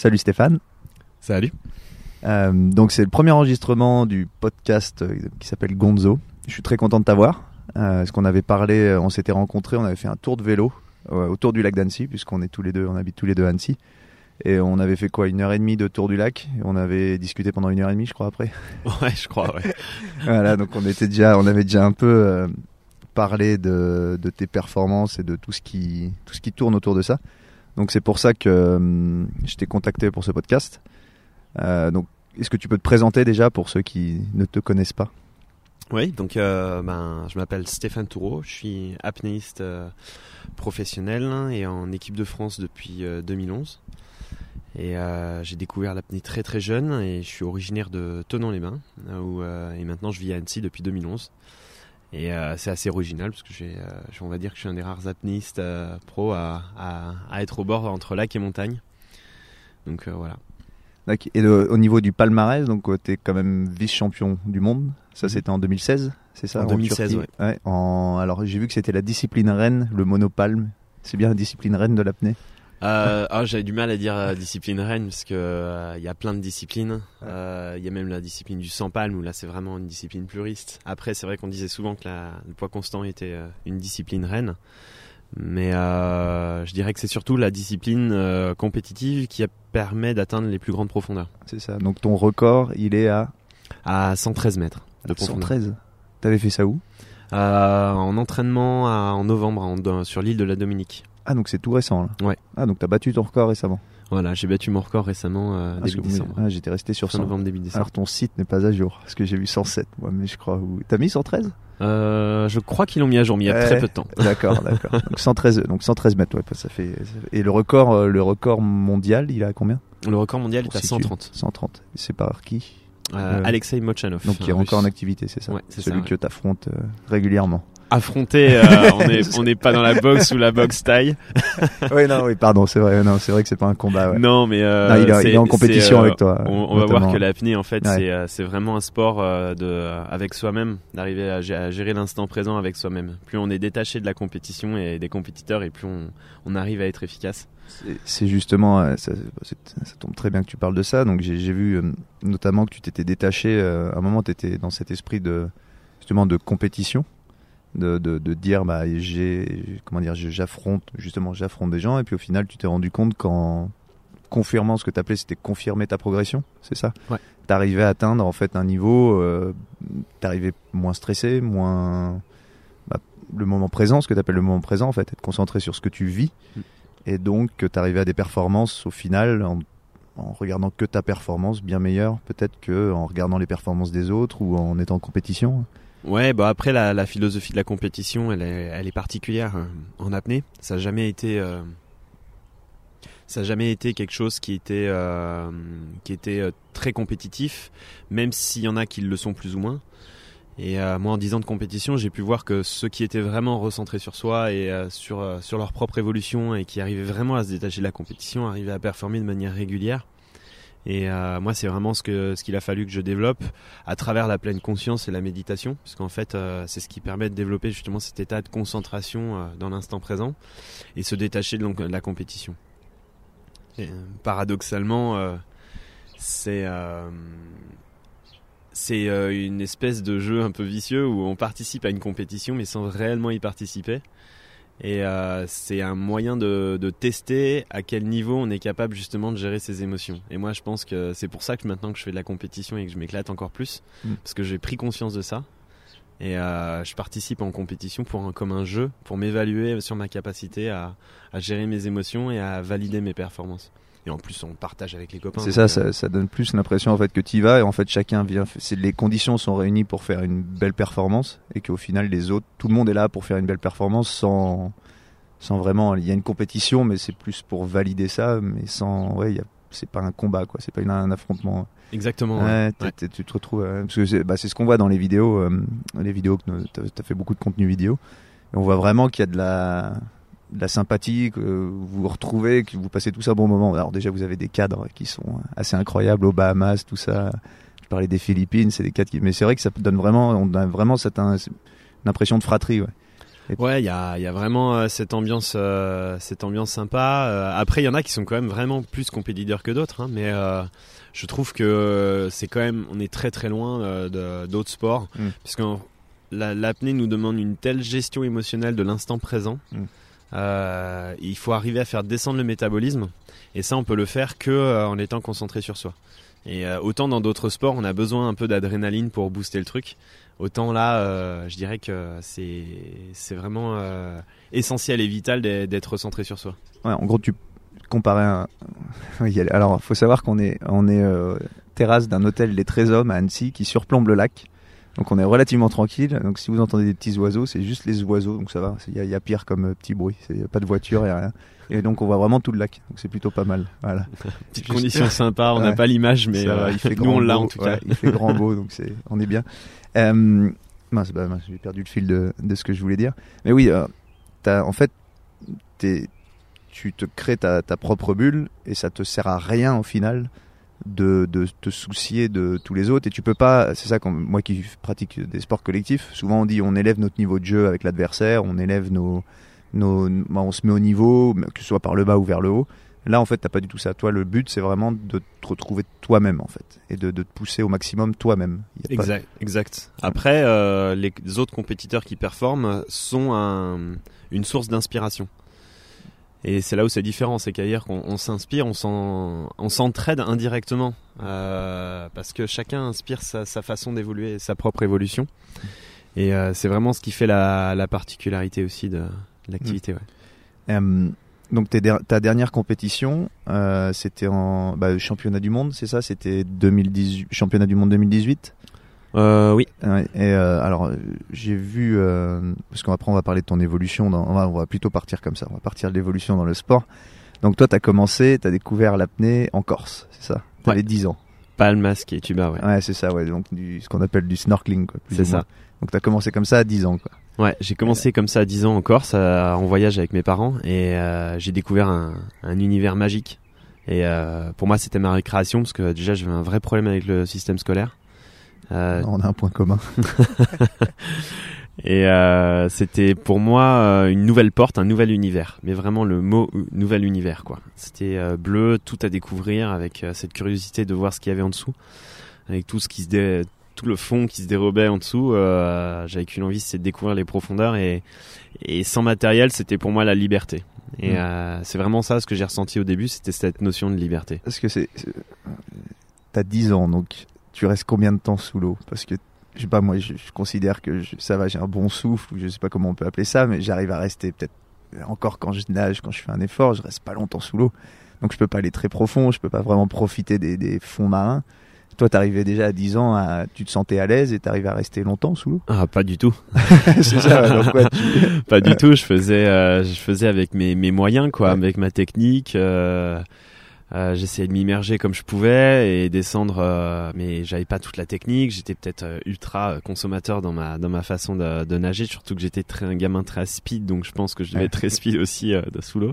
Salut Stéphane. Salut. Euh, donc c'est le premier enregistrement du podcast euh, qui s'appelle Gonzo. Je suis très content de t'avoir. Euh, parce qu'on avait parlé, on s'était rencontrés, on avait fait un tour de vélo euh, autour du lac d'Annecy, puisqu'on est tous les deux, on habite tous les deux à Annecy. Et on avait fait quoi Une heure et demie de tour du lac? On avait discuté pendant une heure et demie, je crois, après. Ouais, je crois, ouais. voilà, donc on était déjà, on avait déjà un peu euh, parlé de, de tes performances et de tout ce qui, tout ce qui tourne autour de ça. Donc c'est pour ça que euh, je t'ai contacté pour ce podcast. Euh, donc est-ce que tu peux te présenter déjà pour ceux qui ne te connaissent pas? Oui, donc euh, ben, je m'appelle Stéphane Toureau, je suis apnéiste professionnel et en équipe de France depuis euh, 2011. Et j'ai découvert l'apnée très très jeune et je suis originaire de euh, et maintenant je vis à Annecy depuis 2011. Et euh, c'est assez original parce que j'ai, euh, on va dire que je suis un des rares apnéistes euh, pro à, à, à être au bord entre lac et montagne. Donc euh, voilà. Et au niveau du palmarès, donc tu es quand même vice-champion du monde. Ça Mhm. c'était en 2016, c'est ça En 2016, Turquie en... Alors j'ai vu que c'était la discipline reine, le monopalme. C'est bien la discipline reine de l'apnée Euh, ah, j'avais du mal à dire euh, discipline reine parce que euh, il y a plein de disciplines. Euh, Il y a même la discipline du sans palme où là c'est vraiment une discipline pluriste. Après c'est vrai qu'on disait souvent que la, le poids constant était euh, une discipline reine, mais euh, je dirais que c'est surtout la discipline euh, compétitive qui permet d'atteindre les plus grandes profondeurs. C'est ça. Donc ton record, il est à? À 113 mètres de profondeur. 113. T'avais fait ça où? Euh, en entraînement à- en novembre en- sur l'île de la Dominique. Ah donc c'est tout récent là. Ouais. Ah donc t'as battu ton record récemment. Voilà, j'ai battu mon record récemment euh, Parce début décembre. ah, J'étais resté sur Fin 100. novembre, début décembre. Alors ton site n'est pas à jour parce que j'ai vu 107 moi mais je crois. où- T'as mis 113 Euh, je crois qu'ils l'ont mis à jour, mais il y a Ouais. très peu de temps. D'accord, d'accord. Donc 113 donc 113 mètres ouais, ça fait et le record euh, le record mondial, il est à combien? Le record mondial Pour est à situer. 130. 130. C'est par qui? Euh, Alexei Mochanov. Donc qui est encore en activité, c'est ça? Ouais, c'est Celui ça, ouais. que t'affrontes euh, régulièrement. Affronté, euh, on est on n'est pas dans la boxe ou la boxe taille. oui non oui pardon c'est vrai non c'est vrai que c'est pas un combat. Ouais. Non, mais euh, Non, il, est, c'est- il est en compétition euh, avec toi. On, on va voir que l'apnée, en fait, Ouais. c'est vraiment un sport de avec soi-même, d'arriver à, gé- à gérer l'instant présent avec soi-même. Plus on est détaché de la compétition et des compétiteurs, et plus on, on arrive à être efficace. C'est- justement, ça, ça tombe très bien que tu parles de ça. Donc j'ai vu notamment que tu t'étais détaché. à un moment, tu étais dans cet esprit de justement de compétition, de, de, de dire bah j'ai comment dire, j'affronte justement j'affronte des gens. Et puis au final, tu t'es rendu compte qu'en confirmant ce que tu appelais, c'était confirmer ta progression, c'est ça? Ouais. T'arrivais à atteindre en fait un niveau, euh, t'arrivais moins stressé, moins bah, le moment présent, ce que tu appelles le moment présent en fait, être concentré sur ce que tu vis Mm. et donc que tu arrivais à des performances au final en, en regardant que ta performance bien meilleure peut-être que en regardant les performances des autres ou en étant en compétition. Ouais, bah après la, philosophie de la compétition, elle est, particulière euh, en apnée. Ça n'a jamais été, euh, a jamais été quelque chose qui était, euh, très compétitif, même s'il y en a qui le sont plus ou moins. Et moi, en 10 ans de compétition, j'ai pu voir que ceux qui étaient vraiment recentrés sur soi et sur leur propre évolution et qui arrivaient vraiment à se détacher de la compétition, arrivaient à performer de manière régulière. Et euh, moi, c'est vraiment ce que ce qu'il a fallu que je développe à travers la pleine conscience et la méditation, parce qu'en fait, euh, c'est ce qui permet de développer justement cet état de concentration euh, dans l'instant présent et se détacher de, de la compétition. Paradoxalement, c'est c'est une espèce de jeu un peu vicieux où on participe à une compétition mais sans réellement y participer. Et euh, c'est un moyen de, de tester à quel niveau on est capable justement de gérer ses émotions. Et moi, je pense que c'est pour ça que maintenant que je fais de la compétition et que je m'éclate encore plus, Mm. parce que j'ai pris conscience de ça. Et euh, je participe en compétition pour un, comme un jeu, pour m'évaluer sur ma capacité à, à gérer mes émotions et à valider mes performances. Et en plus, on partage avec les copains. C'est ça, euh, ça, ça donne plus l'impression en fait que tu y vas et en fait chacun vient. Les conditions sont réunies pour faire une belle performance et qu'au final les autres, tout le monde est là pour faire une belle performance sans sans vraiment. Il y a une compétition mais c'est plus pour valider ça, mais sans ouais, il y a c'est pas un combat quoi, c'est pas une- un affrontement. Exactement. ouais. Ouais, tu te retrouves euh, parce que c'est bah, ce qu'on voit dans les vidéos, euh, les vidéos que t'as as fait beaucoup de contenu vidéo et on voit vraiment qu'il y a de la de la sympathie, que vous vous retrouvez, que vous passez tous un bon moment. Alors déjà, vous avez des cadres qui sont assez incroyables aux Bahamas, tout ça. Je parlais des Philippines, c'est des cadres qui... Mais c'est vrai que ça donne vraiment, on a vraiment cette un- une impression de fratrie. Ouais. Ouais, il y a, y a, vraiment euh, cette ambiance, euh, cette ambiance sympa. Euh, après, il y en a qui sont quand même vraiment plus compétiteurs que d'autres, hein, mais je trouve que c'est quand même, on est très très loin d'autres sports, mm. puisque l'apnée nous demande une telle gestion émotionnelle de l'instant présent. Mm. Il faut arriver à faire descendre le métabolisme, et ça, on peut le faire que en étant concentré sur soi. Et autant dans d'autres sports, on a besoin un peu d'adrénaline pour booster le truc. Autant là, euh, je dirais que c'est c'est vraiment euh, essentiel et vital d'être centré sur soi. Ouais, en gros, tu comparais un. alors, faut savoir qu'on est on est euh, terrasse d'un hôtel Les 13 Hommes à Annecy qui surplombe le lac. Donc on est relativement tranquille. Donc si vous entendez des petits oiseaux, c'est juste les oiseaux, donc ça va. Il y, a pire comme petit bruit. Il n'y a pas de voiture, et rien. Et donc on voit vraiment tout le lac. Donc c'est plutôt pas mal. Voilà. Petite condition sympa. On n'a pas l'image, mais il fait nous on l'a en tout cas. il fait grand beau, donc c'est on est bien. Euh, j'ai perdu le fil de, ce que je voulais dire. Mais oui, euh, as, en fait, tu te crées ta, propre bulle et ça te sert à rien au final de, te soucier de tous les autres. Et tu peux pas, c'est ça, quand, moi qui pratique des sports collectifs, souvent on dit on élève notre niveau de jeu avec l'adversaire, on élève nos, nos, on se met au niveau, que ce soit par le bas ou vers le haut. Là, en fait, t'as pas du tout ça. Toi, le but, c'est vraiment de te retrouver toi-même, en fait, et de, te pousser au maximum toi-même. Exact, exact. Après, euh, les autres compétiteurs qui performent sont une source d'inspiration. Et c'est là où c'est différent, c'est qu'ailleurs on, s'inspire, on s'entraide indirectement, euh, parce que chacun inspire sa, façon d'évoluer, sa propre évolution. Et euh, c'est vraiment ce qui fait la, particularité aussi de, l'activité. Ouais donc ta dernière compétition, euh, c'était en bah, championnat du monde, c'est ça? C'était 2018, championnat du monde 2018 euh, Oui. et euh, alors j'ai vu, euh, parce qu'après on va parler de ton évolution, dans, on, va, plutôt partir comme ça, on va partir de l'évolution dans le sport. Donc toi tu as commencé, tu as découvert l'apnée en Corse, c'est ça? Tu avais 10 ans. Pas le masque et tuba, ouais. Ouais, c'est ça, ouais. Donc du, ce qu'on appelle du snorkeling, quoi. C'est ça. Donc tu as commencé comme ça à 10 ans, quoi. Ouais, j'ai commencé comme ça à 10 ans en Corse, en voyage avec mes parents, et euh, j'ai découvert un, univers magique. Et euh, pour moi, c'était ma récréation, parce que déjà, j'avais un vrai problème avec le système scolaire. Euh, On a un point commun. et c'était pour moi une nouvelle porte, un nouvel univers. Mais vraiment le mot nouvel univers, quoi. C'était bleu, tout à découvrir, avec cette curiosité de voir ce qu'il y avait en dessous, avec tout ce qui se dé tout le fond qui se dérobait en dessous. Euh, j'avais qu'une envie, c'est de découvrir les profondeurs et, et sans matériel, c'était pour moi la liberté. Et mm. euh, c'est vraiment ça ce que j'ai ressenti au début, c'était cette notion de liberté. Parce que c'est, t'as 10 ans, donc tu restes combien de temps sous l'eau? Parce que je sais pas, moi, je, considère que ça va, j'ai un bon souffle, ou je sais pas comment on peut appeler ça, mais j'arrive à rester peut-être encore quand je nage, quand je fais un effort, je reste pas longtemps sous l'eau. Donc je peux pas aller très profond, je peux pas vraiment profiter des, des fonds marins. Toi, t'arrivais déjà à 10 ans, à, tu te sentais à l'aise et t'arrivais à rester longtemps sous l'eau? Ah, pas du tout. c'est ça, Pas du tout, je faisais, euh, je faisais avec mes, mes moyens, quoi, avec ma technique. Euh, euh, j'essayais de m'immerger comme je pouvais et descendre, euh, mais j'avais pas toute la technique. J'étais peut-être euh, ultra consommateur dans ma dans ma façon de, de nager, surtout que j'étais très un gamin très speed, donc je pense que je devais être très speed aussi de sous l'eau.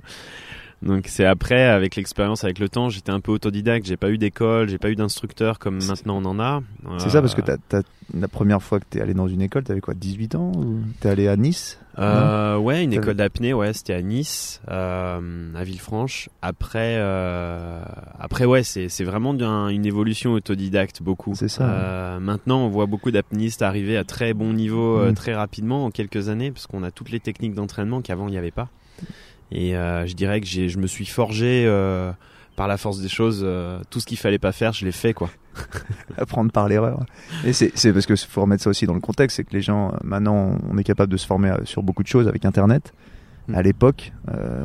Donc c'est après, avec l'expérience, avec le temps, j'étais un peu autodidacte. J'ai pas eu d'école, j'ai pas eu d'instructeur comme maintenant on en a. C'est ça parce que t'as, la première fois que t'es allé dans une école, t'avais quoi, 18 ans ou T'es allé à Nice euh, Ouais, une école d'apnée, ouais, c'était à Nice, euh, à Villefranche. Après, euh, après ouais, c'est, vraiment une évolution autodidacte beaucoup. C'est ça. Euh, maintenant, on voit beaucoup d'apnistes arriver à très bon niveau euh, mm. très rapidement en quelques années parce qu'on a toutes les techniques d'entraînement qu'avant il n'y avait pas. Et euh, je dirais que je me suis forgé euh, par la force des choses. Euh, tout ce qu'il fallait pas faire, je l'ai fait, quoi. Apprendre par l'erreur. Et c'est parce que faut remettre ça aussi dans le contexte, c'est que les gens, maintenant, on est capable de se former sur beaucoup de choses avec Internet. Mm. À l'époque,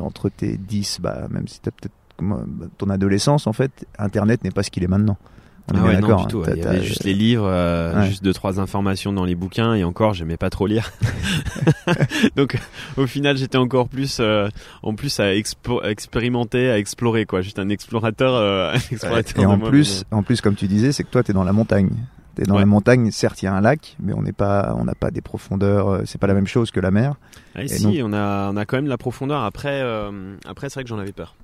entre tes 10, bah, même si tu as peut-être ton adolescence, en fait, Internet n'est pas ce qu'il est maintenant. On ah ouais, non, du tout. Il y avait juste les livres, euh, juste deux trois informations dans les bouquins et encore j'aimais pas trop lire. Donc au final j'étais encore plus euh, en plus à expérimenter, à explorer quoi. J'étais un explorateur. Euh, explorateur et en plus, en plus comme tu disais, c'est que toi tu es dans la montagne. T'es dans la montagne, certes il y a un lac, mais on n'est pas, on n'a pas des profondeurs. C'est pas la même chose que la mer. Ah, si, on a, on a quand même la profondeur. Après, après c'est vrai que j'en avais peur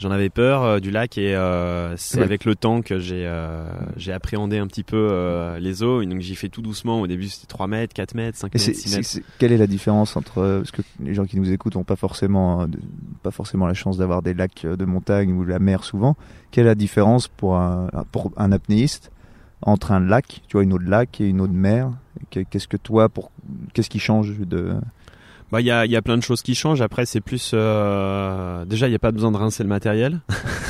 J'en avais peur euh, du lac et euh, c'est Ouais. avec le temps que j'ai euh, j'ai appréhendé un petit peu les eaux. Et donc j'y fais tout doucement. Au début c'était 3 mètres, 4 mètres, 5 Et mètres, c'est, 6 c'est- mètres. quelle est la différence entre parce que les gens qui nous écoutent n'ont pas forcément pas forcément la chance d'avoir des lacs de montagne ou de la mer souvent. Quelle est la différence pour un pour un apnéiste entre un lac, tu vois, une eau de lac et une eau de mer? Qu'est- Qu'est-ce que toi pour qu'est-ce qui change de Bah il y a, y a plein de choses qui changent. Après c'est plus euh, déjà il n'y a pas besoin de rincer le matériel.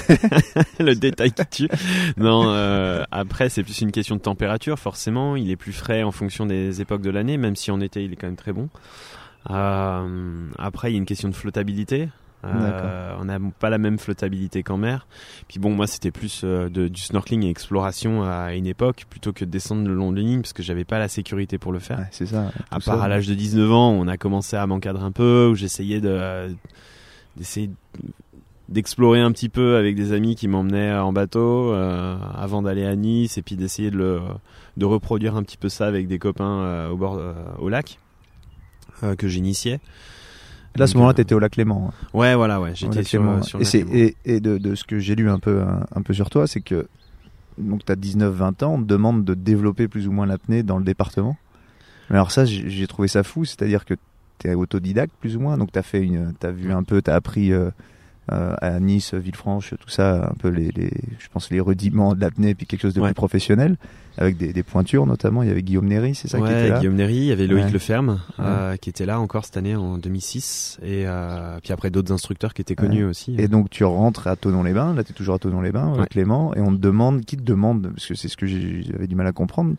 le détail qui tue. Non, euh, après c'est plus une question de température. Forcément, il est plus frais en fonction des époques de l'année, même si en été il est quand même très bon. Euh, après il y a une question de flottabilité. Euh, on n'a pas la même flottabilité qu'en mer. Puis bon, moi c'était plus euh, de, du snorkeling et exploration à une époque plutôt que de descendre le long de lignes parce que j'avais pas la sécurité pour le faire. Ouais, c'est ça. À part ça. à l'âge de 19 ans, on a commencé à m'encadrer un peu, où j'essayais de d'essayer d'explorer un petit peu avec des amis qui m'emmenaient en bateau euh, avant d'aller à Nice et puis d'essayer de le de reproduire un petit peu ça avec des copains euh, au bord euh, au lac euh, que j'initiais. Là, à ce moment-là, euh, tu étais au lac Léman. Ouais, voilà, ouais, j'étais sur, Léman. sur et, le c'est- lac Léman. et, et de, de ce que j'ai lu un peu, un, un peu sur toi, c'est que donc tu as 19-20 ans, on te demande de développer plus ou moins l'apnée dans le département. Mais alors ça, j'ai trouvé ça fou, c'est-à-dire que tu es autodidacte plus ou moins, donc tu as fait une, t'as vu un peu, tu as appris euh, à Nice, Villefranche, tout ça, un peu les, les je pense les rudiments de l'apnée, puis quelque chose de Ouais. plus professionnel, avec des, des pointures notamment. Il y avait Guillaume Néry, c'est ça qui ouais, était là? Guillaume Néry, il y avait Loïc Ouais. Leferme euh, qui était là encore cette année en 2006 et euh, puis après d'autres instructeurs qui étaient connus aussi. Et donc tu rentres à Tonon-les-Bains, là tu es toujours à Tonon-les-Bains, Ouais. Clément, et on te demande, qui te demande, parce que c'est ce que j'avais du mal à comprendre,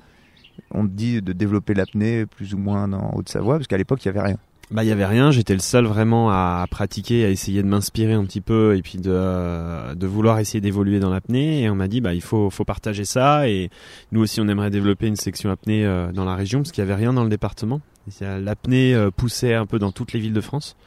on te dit de développer l'apnée plus ou moins en Haute-Savoie, parce qu'à l'époque il y avait rien. Bah il y avait rien, j'étais le seul vraiment à pratiquer, à essayer de m'inspirer un petit peu et puis de, de vouloir essayer d'évoluer dans l'apnée et on m'a dit bah il faut faut partager ça et nous aussi on aimerait développer une section apnée euh, dans la région parce qu'il y avait rien dans le département. L'apnée euh, poussait un peu dans toutes les villes de France.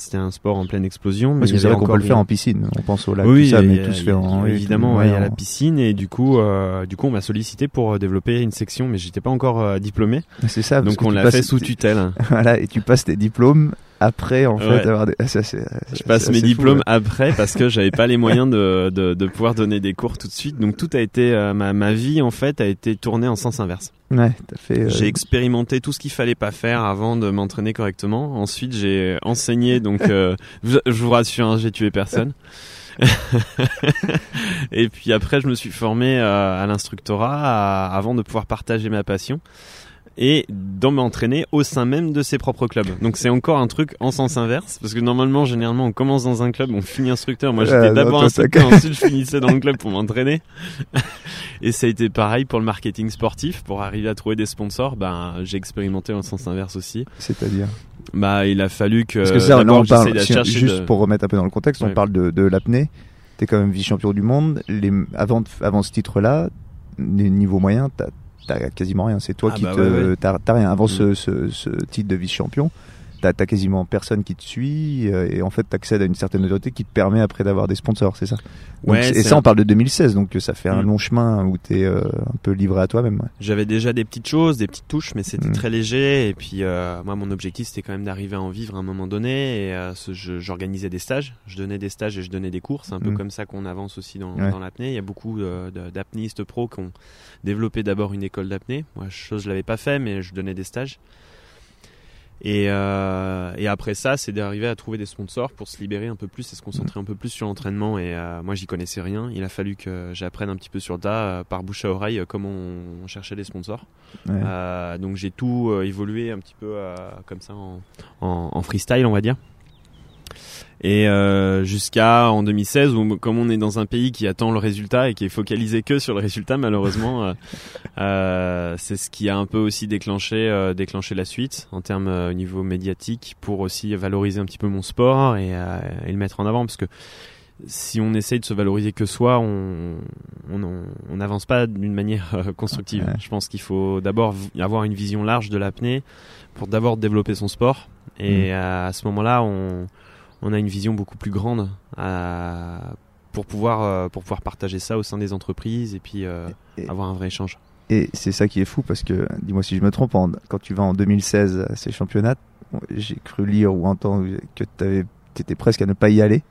C'était un sport en pleine explosion mais Parce que c'est vrai qu'on peut le faire en piscine, on pense au lac, oui, tout ça, mais a- tout se fait a- en... évidemment il y a la piscine et du coup euh, du coup on m'a sollicité pour euh, développer une section mais j'étais pas encore euh, diplômé C'est ça, donc on l'a fait sous tutelle. Voilà, et tu passes tes diplômes après en fait avoir des... ça, c'est- Je passe mes fou, diplômes après parce que j'avais pas les moyens de, de, de pouvoir donner des cours tout de suite. Donc tout a été euh, ma, ma vie en fait a été tournée en sens inverse. Ouais, t'as fait... euh, J'ai expérimenté tout ce qu'il fallait pas faire avant de m'entraîner correctement. Ensuite j'ai enseigné donc euh, je, je vous rassure hein, j'ai tué personne. Et puis après je me suis formé euh, à l'instructorat à- avant de pouvoir partager ma passion et d'en m'entraîner au sein même de ses propres clubs. Donc c'est encore un truc en sens inverse parce que normalement généralement on commence dans un club, on finit instructeur. Moi j'étais Ah, d'abord instructeur, ensuite je finissais dans le club pour m'entraîner. Et ça a été pareil pour le marketing sportif pour arriver à trouver des sponsors. Ben j'ai expérimenté en sens inverse aussi. C'est-à-dire Bah il a fallu que Parce que ça, là, on parle, si- juste de- pour remettre un peu dans le contexte, on parle de, de l'apnée. T'es quand même vice-champion du monde. Les, avant, avant ce titre-là, les niveaux moyens, t'as t'as quasiment rien. C'est toi Ah qui bah te. ouais, ouais. T'as t'as rien. Avant Mm. ce, ce, ce titre de vice-champion, t'as quasiment personne qui te suit. euh, Et en fait, t'accèdes à une certaine autorité qui te permet après d'avoir des sponsors, c'est ça? Donc, Ouais, Et ça, on parle de 2016, donc ça fait un Mm. long chemin où t'es euh, un peu livré à toi-même. ouais. J'avais déjà des petites choses, des petites touches, mais c'était Mm. très léger. Et puis euh, moi, mon objectif, c'était quand même d'arriver à en vivre à un moment donné. Et euh, j'organisais des stages, je donnais des stages et je donnais des cours. C'est un peu Mm. comme ça qu'on avance aussi dans, Ouais. dans l'apnée. Il y a beaucoup euh, d'apnéistes pros qui ont développé d'abord une école d'apnée. Moi, chose je l'avais pas fait, mais je donnais des stages. Et, euh, et après ça, c'est d'arriver à trouver des sponsors pour se libérer un peu plus et se concentrer un peu plus sur l'entraînement. Et euh, moi, j'y connaissais rien. Il a fallu que j'apprenne un petit peu sur le tas, euh, par bouche à oreille, euh, comment on, cherchait des sponsors. Ouais. Euh, donc j'ai tout évolué un petit peu euh, comme ça en, en, en freestyle, on va dire. Et euh, jusqu'à en 2016 où comme on est dans un pays qui attend le résultat et qui est focalisé que sur le résultat malheureusement euh, euh, c'est ce qui a un peu aussi déclenché euh, déclenché la suite en termes au niveau médiatique pour aussi valoriser un petit peu mon sport et, et le mettre en avant parce que si on essaye de se valoriser que soi, on on on- on n'avance pas d'une manière constructive. Ouais. Je pense qu'il faut d'abord avoir une vision large de l'apnée pour d'abord développer son sport et à, à ce moment-là, on on a une vision beaucoup plus grande à- pour pouvoir euh, pour pouvoir partager ça au sein des entreprises et puis euh, Et- avoir un vrai échange. Et c'est ça qui est fou parce que, dis-moi si je me trompe, en- quand tu vas en 2016 à ces championnats, j'ai cru lire ou entendre que tu étais presque à ne pas y aller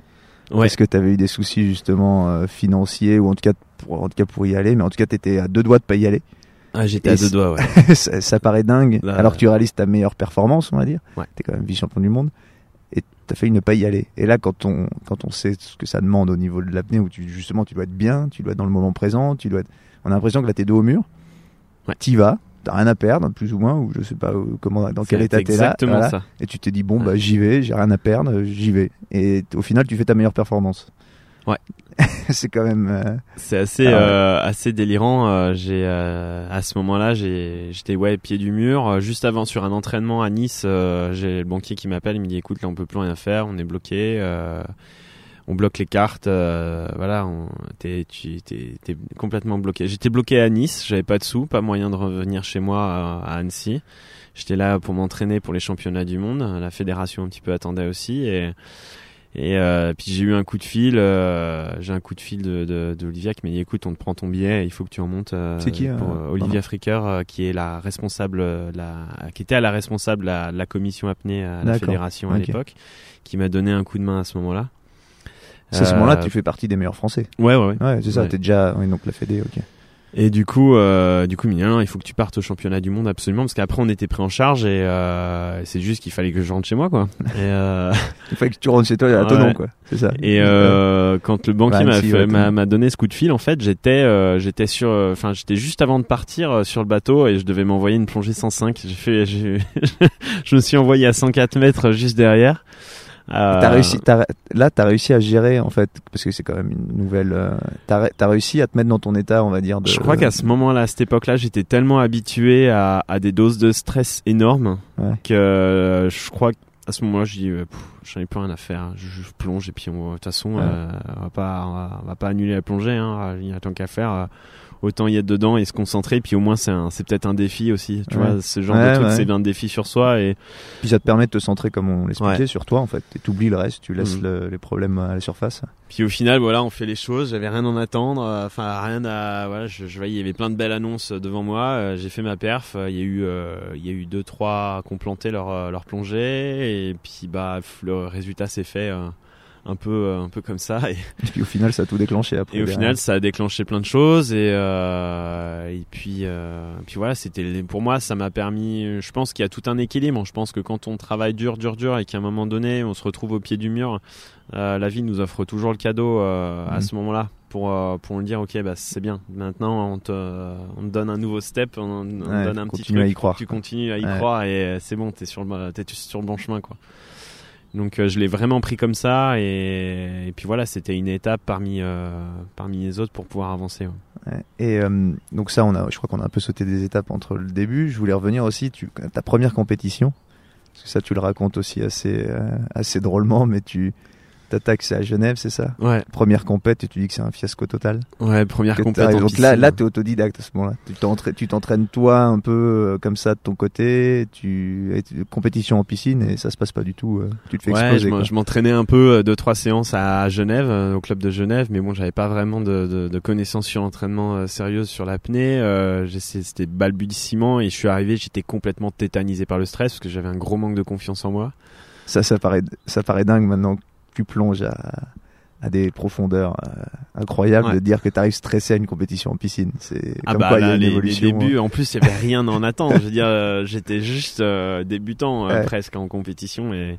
Ouais. Est-ce que tu avais eu des soucis justement euh, financiers ou en tout cas pour, en tout cas pour y aller, mais en tout cas tu étais à deux doigts de pas y aller? Ah, j'étais à deux doigts, ouais. ça, ça paraît dingue, Là, alors que tu réalises ta meilleure performance, on va dire. Ouais. Tu es quand même vice-champion du monde. Et tu as failli ne pas y aller. Et là, quand on, quand on sait ce que ça demande au niveau de l'apnée, où tu, justement tu dois être bien, tu dois être dans le moment présent, tu dois être... on a l'impression que là tu es dos au mur, Ouais. tu vas, t'as rien à perdre, plus ou moins, ou je sais pas euh, comment, dans quel état t'es là. exactement voilà. ça. Et tu t'es dit, bon, bah j'y vais, j'ai rien à perdre, j'y vais. Et au final, tu fais ta meilleure performance. Ouais. c'est quand même. euh, C'est assez Ah ouais. euh, assez délirant. euh, j'ai euh, à ce moment-là, j'étais ouais pied du mur. Euh, Juste avant sur un entraînement à Nice, euh, j'ai le banquier qui m'appelle, il me dit écoute là on peut plus rien faire, on est bloqué. euh, on bloque les cartes, euh, voilà, on- t'es, tu, t'es, t'es complètement bloqué. J'étais bloqué à Nice, j'avais pas de sous, pas moyen de revenir chez moi à, à Annecy. J'étais là pour m'entraîner pour les championnats du monde. La fédération un petit peu attendait aussi et et euh, puis j'ai eu un coup de fil, euh, j'ai un coup de fil de, de, de Olivia qui m'a dit écoute on te prend ton billet, il faut que tu en montes. euh, C'est qui, euh, pour, euh, Olivia Fricker qui est la responsable, la, qui était à la responsable de la, la commission apnée à la fédération à l'époque, qui m'a donné un coup de main à ce moment-là. C'est à ce moment-là tu fais partie des meilleurs Français. Ouais ouais ouais. Ouais, c'est ça, Ouais. t'es déjà. Oui, donc la Fédé, ok. Et du coup, euh, du coup, il non, il faut que tu partes au championnat du monde absolument, parce qu'après on était pris en charge et euh, c'est juste qu'il fallait que je rentre chez moi, quoi. Et, euh, Il fallait que tu rentres chez toi à Ouais. Tonon, quoi. C'est ça. et euh, quand le banquier Bah, m'a ouais, m'a donné ce coup de fil, en fait, j'étais, euh, j'étais sur, euh, enfin, j'étais juste avant de partir sur le bateau et je devais m'envoyer une plongée 105. J'ai fait, j'ai- je me suis envoyé à 104 mètres juste derrière. Euh, T'as réussi, t'as- là, t'as réussi à gérer, en fait, parce que c'est quand même une nouvelle. euh, t'as ré- t'as réussi à te mettre dans ton état, on va dire. De, Je crois qu'à ce moment-là, à cette époque-là, j'étais tellement habitué à, à des doses de stress énormes Ouais. que euh, je crois qu'à ce moment-là, je dis, euh, j'en ai plus rien à faire. Je, je plonge et puis de toute façon, Ouais. euh, on va pas, on va, on va pas annuler la plongée. Hein, il y a tant qu'à faire. Euh, autant y être dedans et se concentrer. Puis au moins, c'est un- c'est peut-être un défi aussi. Tu Ouais. vois, ce genre Ouais, de truc, ouais. c'est bien un défi sur soi et Puis ça te permet de te centrer, comme on l'expliquait, sur toi, en fait. Et t'oublies le reste, tu laisses le- les problèmes à la surface. Puis au final, voilà, on fait les choses. J'avais rien à en attendre. euh, Enfin, rien à. Voilà, je, je voyais, il y avait plein de belles annonces devant moi. euh, J'ai fait ma perf. euh, Il y a eu, euh, il y a eu deux, trois qui ont planté leur, euh, leur plongée. Et puis, bah, le résultat s'est fait euh, un peu, euh, un peu comme ça. Et, Et puis au final, ça a tout déclenché après. et au derrière. final, ça a déclenché plein de choses. Et, euh, et puis, euh, puis voilà, c'était pour moi, ça m'a permis. Je pense qu'il y a tout un équilibre. Je pense que quand on travaille dur, dur, dur, et qu'à un moment donné, on se retrouve au pied du mur, euh, la vie nous offre toujours le cadeau à Mhm. ce moment-là pour euh, pour nous dire, ok, bah c'est bien. Maintenant, on te, on te donne un nouveau step, on, on te Ouais, donne un petit continue à truc. y croire, Tu continues à y Ouais. croire et c'est bon, t'es sur le, t'es sur le bon chemin, quoi. Donc euh, je l'ai vraiment pris comme ça et, puis voilà, c'était une étape parmi euh, parmi les autres pour pouvoir avancer. Et euh, donc ça, on a, je crois qu'on a un peu sauté des étapes entre le début. Je voulais revenir aussi, tu, ta première compétition, parce que ça, tu le racontes aussi assez, assez drôlement, mais tu t'attaques, c'est à Genève, c'est ça Ouais, Première compète et tu dis que c'est un fiasco total. ouais, première t'arrives- donc là, là, t'es autodidacte à ce moment-là. Tu t'entraînes, toi un peu euh, comme ça de ton côté. Tu compétition en piscine et ça se passe pas du tout. euh, tu te fais Ouais, exploser. je m'entraînais un peu euh, deux trois séances à Genève, euh, au club de Genève, mais bon, j'avais pas vraiment de, de, de connaissances sur l'entraînement sérieuses sur l'apnée. Euh, C'était balbutiement et je suis arrivé, j'étais complètement tétanisé par le stress parce que j'avais un gros manque de confiance en moi. Ça, ça paraît, ça paraît dingue maintenant tu plonges à, à des profondeurs euh, incroyables Ouais. de dire que tu arrives stressé à une compétition en piscine. C'est Ah comme bah quoi il y a là, une les, les évolution. hein. débuts, en plus il y avait rien à en attendre. Je veux dire, euh, j'étais juste euh, débutant Ouais. presque en compétition et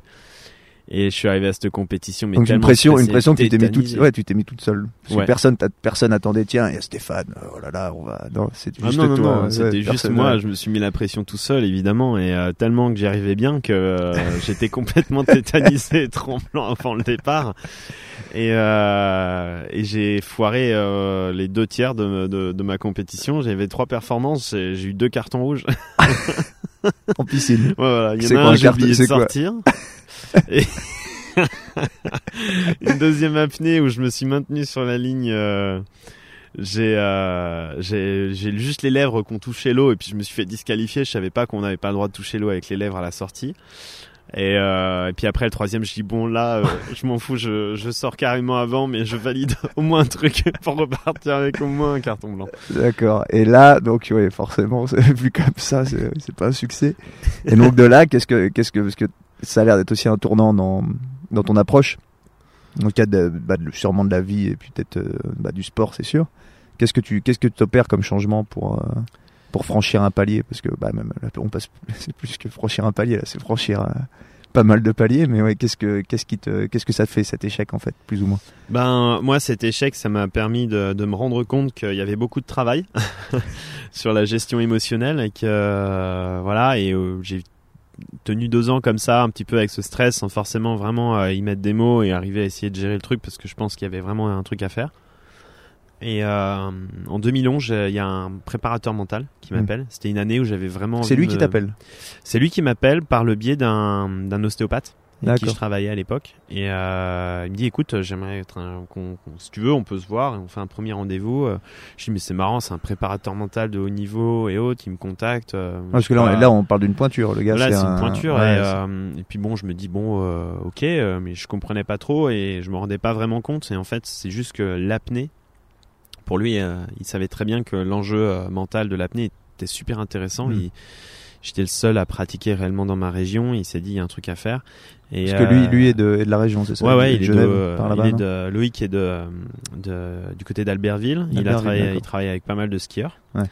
et je suis arrivé à cette compétition. Mais Donc une pression, une pression que tu t'es mis toute, ouais, tu t'es mis toute seule. Parce Ouais. que personne, personne attendait. Tiens, il y a Stéphane. Oh là là, on va. Non, c'est Ah juste non, non, toi. ouais, c'était juste personne- moi, je me suis mis la pression tout seul évidemment et euh, tellement que j'y arrivais bien que euh, j'étais complètement tétanisé et tremblant avant le départ et, euh, et j'ai foiré euh, les deux tiers de, de, de ma compétition, j'avais trois performances, j'ai eu deux cartons rouges. en piscine. Ouais, voilà. Il y en a un, j'ai oublié de sortir. Et une deuxième apnée où je me suis maintenu sur la ligne. euh, j'ai euh, j'ai juste les lèvres qu'on touchait l'eau et puis je me suis fait disqualifier. Je savais pas qu'on n'avait pas le droit de toucher l'eau avec les lèvres à la sortie. Et, euh, et puis après le troisième, je dis bon là, euh, je m'en fous, je, je sors carrément avant, mais je valide au moins un truc pour repartir avec au moins un carton blanc. D'accord. Et là, donc, oui, forcément, vu comme ça, c'est pas un succès. Et donc de là, qu'est-ce que, qu'est-ce que, parce que ça a l'air d'être aussi un tournant dans, dans ton approche. Dans le cadre de, bah, sûrement de la vie et puis peut-être euh, bah, du sport, c'est sûr. Qu'est-ce que tu qu'est-ce que tu opères comme changement pour euh, pour franchir un palier Parce que bah même on passe c'est plus que franchir un palier c'est franchir euh, pas mal de paliers. Mais ouais, qu'est-ce que qu'est-ce qui te qu'est-ce que ça te fait cet échec en fait, plus ou moins? Ben moi cet échec ça m'a permis de, de me rendre compte qu'il y avait beaucoup de travail sur la gestion émotionnelle et que euh, voilà et euh, j'ai tenu deux ans comme ça un petit peu avec ce stress sans forcément vraiment y mettre des mots et arriver à essayer de gérer le truc parce que je pense qu'il y avait vraiment un truc à faire. Et euh, en 2011, j'ai- il y a un préparateur mental qui Mm. m'appelle. C'était une année où j'avais vraiment. C'est lui qui t'appelle. C'est lui qui m'appelle par le biais d'un d'un ostéopathe avec qui je travaillais à l'époque. Et euh, il me dit écoute, j'aimerais être un- si tu veux, on peut se voir et on fait un premier rendez-vous. Je dis mais c'est marrant, c'est un préparateur mental de haut niveau et autres, il me contacte. euh, Ouais, parce que là, on- là on parle d'une pointure, le gars. Voilà, c'est un- une pointure. ouais, et, euh, et puis bon, je me dis bon, euh, ok, mais je comprenais pas trop et je me rendais pas vraiment compte. Et en fait, c'est juste que l'apnée, pour lui, euh, il savait très bien que l'enjeu euh, mental de l'apnée était super intéressant. Mm. Il- J'étais le seul à pratiquer réellement dans ma région. Il s'est dit il y a un truc à faire. Et, Parce que lui, euh, lui est de, est de la région, c'est ça? Ouais, ouais, il de est, de, Genève, euh, par il est de Loïc est de, de du côté d'Albertville. Il a travaillé, il travaille avec pas mal de skieurs. Ouais.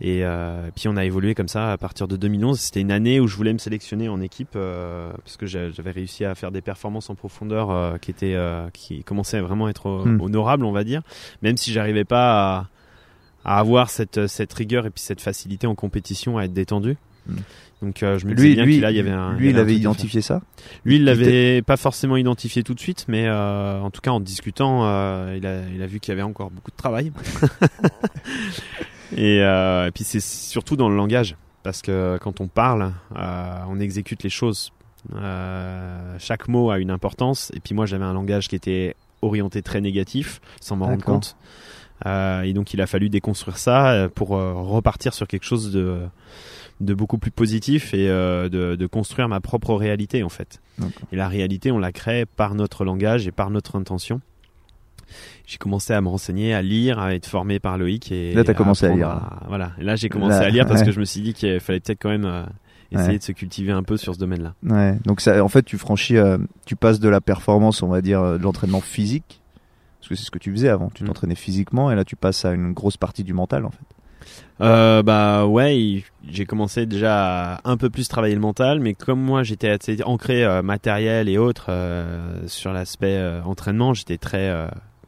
Et euh, puis on a évolué comme ça à partir de 2011. C'était une année où je voulais me sélectionner en équipe euh, parce que j'a- j'avais réussi à faire des performances en profondeur euh, qui étaient euh, qui commençaient à vraiment être Hmm. honorables, on va dire. Même si j'arrivais pas à, à avoir cette cette rigueur et puis cette facilité en compétition à être détendu. Hmm. Donc euh, je me disais Lui, bien lui, là il y avait un lui, il avait identifié ça. Lui, il Il l'avait pas forcément identifié tout de suite, mais euh, en tout cas en discutant, euh, il, a, il a vu qu'il y avait encore beaucoup de travail. et, euh, et puis c'est surtout dans le langage, parce que quand on parle, euh, on exécute les choses. Euh, chaque mot a une importance, et puis moi j'avais un langage qui était orienté très négatif, sans m'en rendre compte. Euh, et donc il a fallu déconstruire ça pour euh, repartir sur quelque chose de de beaucoup plus positif et euh, de, de construire ma propre réalité en fait. Et la réalité, on la crée par notre langage et par notre intention. J'ai commencé à me renseigner, à lire, à être formé par Loïc. Et Là, t'as commencé à lire. Voilà. Là, j'ai commencé Là, à lire parce ouais. que je me suis dit qu'il fallait peut-être quand même euh, essayer Ouais. de se cultiver un peu sur ce domaine-là. Ouais. Donc ça, en fait, tu franchis, euh, tu passes de la performance, on va dire, euh, de l'entraînement physique, parce que c'est ce que tu faisais avant. Tu Mm. t'entraînais physiquement, et là, tu passes à une grosse partie du mental, en fait. Euh, bah ouais, j'ai commencé déjà à un peu plus travailler le mental, mais comme moi j'étais assez ancré euh, matériel et autres euh, sur l'aspect entraînement, j'étais très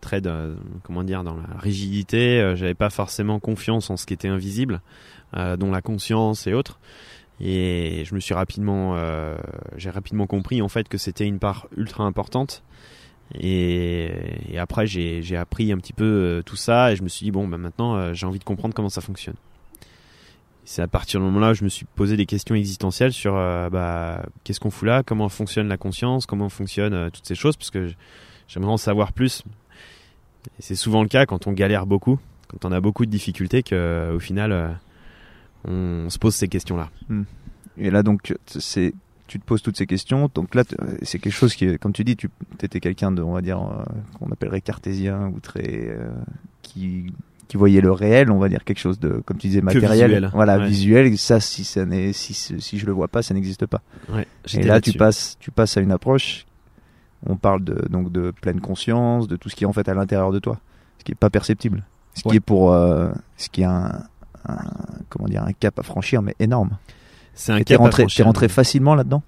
très de, comment dire dans la rigidité. euh, J'avais pas forcément confiance en ce qui était invisible, euh, dont la conscience et autres. Et je me suis rapidement, euh, j'ai rapidement compris en fait que c'était une part ultra importante. Et, après, j'ai appris un petit peu tout ça et je me suis dit, bon, bah, maintenant, j'ai envie de comprendre comment ça fonctionne. C'est à partir du moment-là où je me suis posé des questions existentielles sur bah, qu'est-ce qu'on fout là, comment fonctionne la conscience, comment fonctionnent toutes ces choses, parce que j'aimerais en savoir plus. Et c'est souvent le cas quand on galère beaucoup, quand on a beaucoup de difficultés, que au final, euh, on se pose ces questions-là. Et là, donc, c'est, tu te poses toutes ces questions. Donc là, t- c'est quelque chose qui, comme tu dis, tu étais quelqu'un de, on va dire, euh, qu'on appellerait cartésien ou très, euh, qui, qui voyait le réel, on va dire quelque chose de, comme tu disais, matériel. visuel. Voilà, Ouais. visuel. Ça, si ça n'est, si, si je le vois pas, ça n'existe pas. Ouais, Et j'étais là, tu passes, tu passes à une approche. On parle de, donc de pleine conscience, de tout ce qui est en fait à l'intérieur de toi, ce qui est pas perceptible, ce qui est pour, euh, ce qui est un, un- comment dire, un cap à franchir, mais énorme. C'est un Et t'es cap à franchir. t'es rentré facilement là-dedans?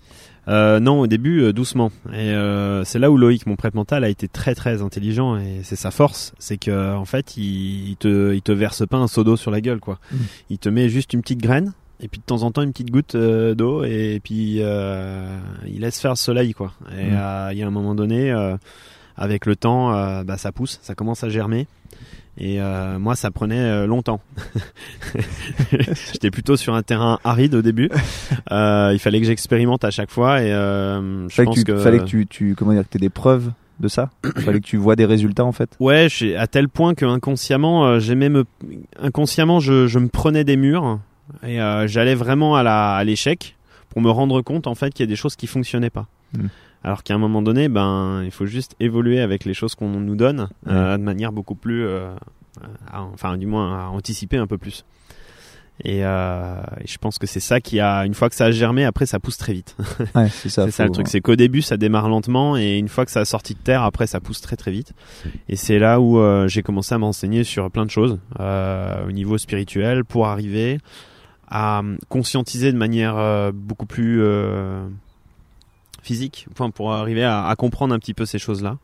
Euh, non, au début, euh, doucement. Et euh, c'est là où Loïc, mon prêtre mental, a été très très intelligent et c'est sa force, c'est que en fait, il, il te, il te verse pas un seau d'eau sur la gueule, quoi. Mm. Il te met juste une petite graine et puis de temps en temps une petite goutte euh, d'eau et puis euh, il laisse faire le soleil, quoi. Et Mm. euh, il y a un moment donné, avec le temps, bah, ça pousse, ça commence à germer. Et moi, ça prenait longtemps. J'étais plutôt sur un terrain aride au début. Il fallait que j'expérimente à chaque fois et je Fallait que, tu, que fallait que tu, tu, comment dire, que t'aies des preuves de ça? fallait que tu vois des résultats en fait? ouais, à tel point que inconsciemment, euh, j'aimais me inconsciemment, je, je me prenais des murs et euh, j'allais vraiment à l'échec pour me rendre compte en fait qu'il y a des choses qui fonctionnaient pas. Mm. Alors qu'à un moment donné, ben, il faut juste évoluer avec les choses qu'on nous donne euh, de manière beaucoup plus, euh, à- enfin, du moins, à anticiper un peu plus. Et, euh, et je pense que c'est ça qui a, une fois que ça a germé, après ça pousse très vite. Ouais, c'est ça. le truc, c'est qu'au début ça démarre lentement et une fois que ça a sorti de terre, après ça pousse très très vite. Et c'est là où j'ai commencé à m'enseigner sur plein de choses au niveau spirituel pour arriver à euh, conscientiser de manière euh, beaucoup plus euh, physique, enfin pour arriver à, comprendre un petit peu ces choses-là.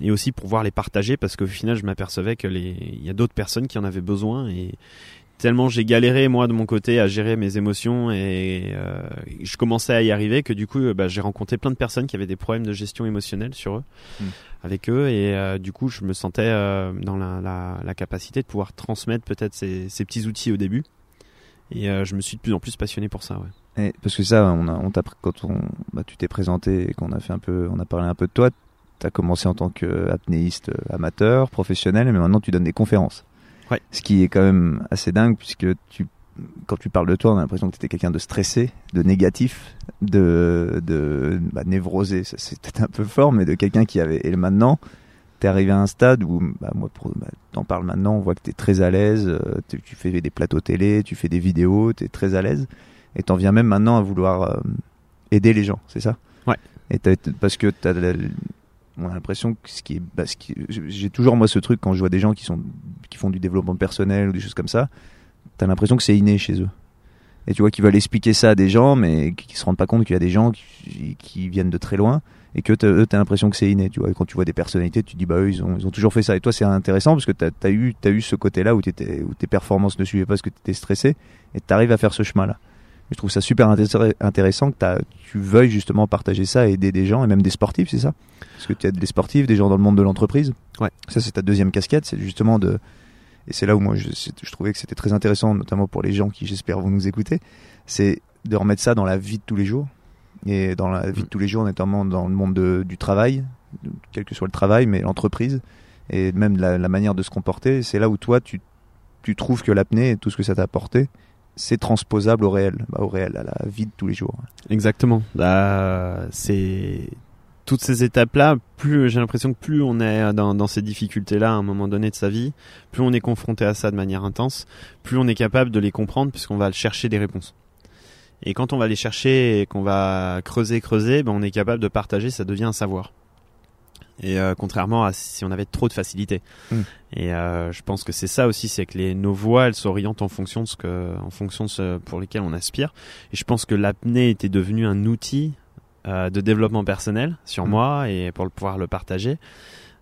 Et aussi pour pouvoir les partager parce qu'au final je m'apercevais que il y a d'autres personnes qui en avaient besoin et tellement j'ai galéré moi de mon côté à gérer mes émotions et euh, je commençais à y arriver que du coup euh, bah, j'ai rencontré plein de personnes qui avaient des problèmes de gestion émotionnelle sur eux Mm. avec eux et euh, du coup je me sentais euh, dans la, la, la capacité de pouvoir transmettre peut-être ces, ces petits outils au début et euh, je me suis de plus en plus passionné pour ça ouais. Et parce que ça, on a, on t'a quand on, bah, tu t'es présenté et qu'on a fait un peu, on a parlé un peu de toi. T'as commencé en tant qu'apnéiste amateur, professionnel, mais maintenant tu donnes des conférences. Ouais. Ce qui est quand même assez dingue puisque tu, quand tu parles de toi, on a l'impression que tu étais quelqu'un de stressé, de négatif, de, de bah, névrosé. C'est peut-être un peu fort, mais de quelqu'un qui avait. Et maintenant, t'es arrivé à un stade où, bah, moi, bah, t'en parles maintenant, on voit que t'es très à l'aise. euh, tu tu fais des plateaux télé, tu fais des vidéos, t'es très à l'aise et t'en viens même maintenant à vouloir euh, aider les gens, c'est ça? Ouais. Et parce que t'as la- on a l'impression que ce qui est, qui- j'ai toujours moi ce truc quand je vois des gens qui sont qui font du développement personnel ou des choses comme ça, t'as l'impression que c'est inné chez eux. Et tu vois qu'ils veulent expliquer ça à des gens, mais qui, se rendent pas compte qu'il y a des gens qui, viennent de très loin et que eux t'as l'impression que c'est inné. Tu vois, quand tu vois des personnalités, tu te dis bah eux ils ont ils ont toujours fait ça. Et toi c'est intéressant parce que t'as as eu eu ce côté-là où où tes performances ne suivaient pas parce que t'étais stressé et t'arrives à faire ce chemin-là. Je trouve ça super intér- intéressant que tu veuilles justement partager ça et aider des gens et même des sportifs, c'est ça? Parce que tu aides des sportifs, des gens dans le monde de l'entreprise. Ouais. Ça, c'est ta deuxième casquette, c'est justement de. Et c'est là où moi, je, trouvais que c'était très intéressant, notamment pour les gens qui, j'espère, vont nous écouter, c'est de remettre ça dans la vie de tous les jours. Et dans la vie de tous les jours, notamment dans le monde de- du travail, quel que soit le travail, mais l'entreprise, et même la, la manière de se comporter. C'est là où toi, tu, tu trouves que l'apnée et tout ce que ça t'a apporté, c'est transposable au réel, bah, au réel, à la vie de tous les jours. Exactement. Bah, c'est toutes ces étapes-là. Plus j'ai l'impression que plus on est dans, ces difficultés-là à un moment donné de sa vie, plus on est confronté à ça de manière intense, plus on est capable de les comprendre puisqu'on va chercher des réponses. Et quand on va les chercher et qu'on va creuser, creuser, ben on est capable de partager. Ça devient un savoir. Et euh, contrairement à si on avait trop de facilité. Mm. Et euh, je pense que c'est ça aussi, c'est que les, nos voix, elles s'orientent en fonction de ce que, en fonction de ce pour lesquels on aspire. Et je pense que l'apnée était devenue un outil euh, de développement personnel sur Mm. moi et pour le pouvoir le partager.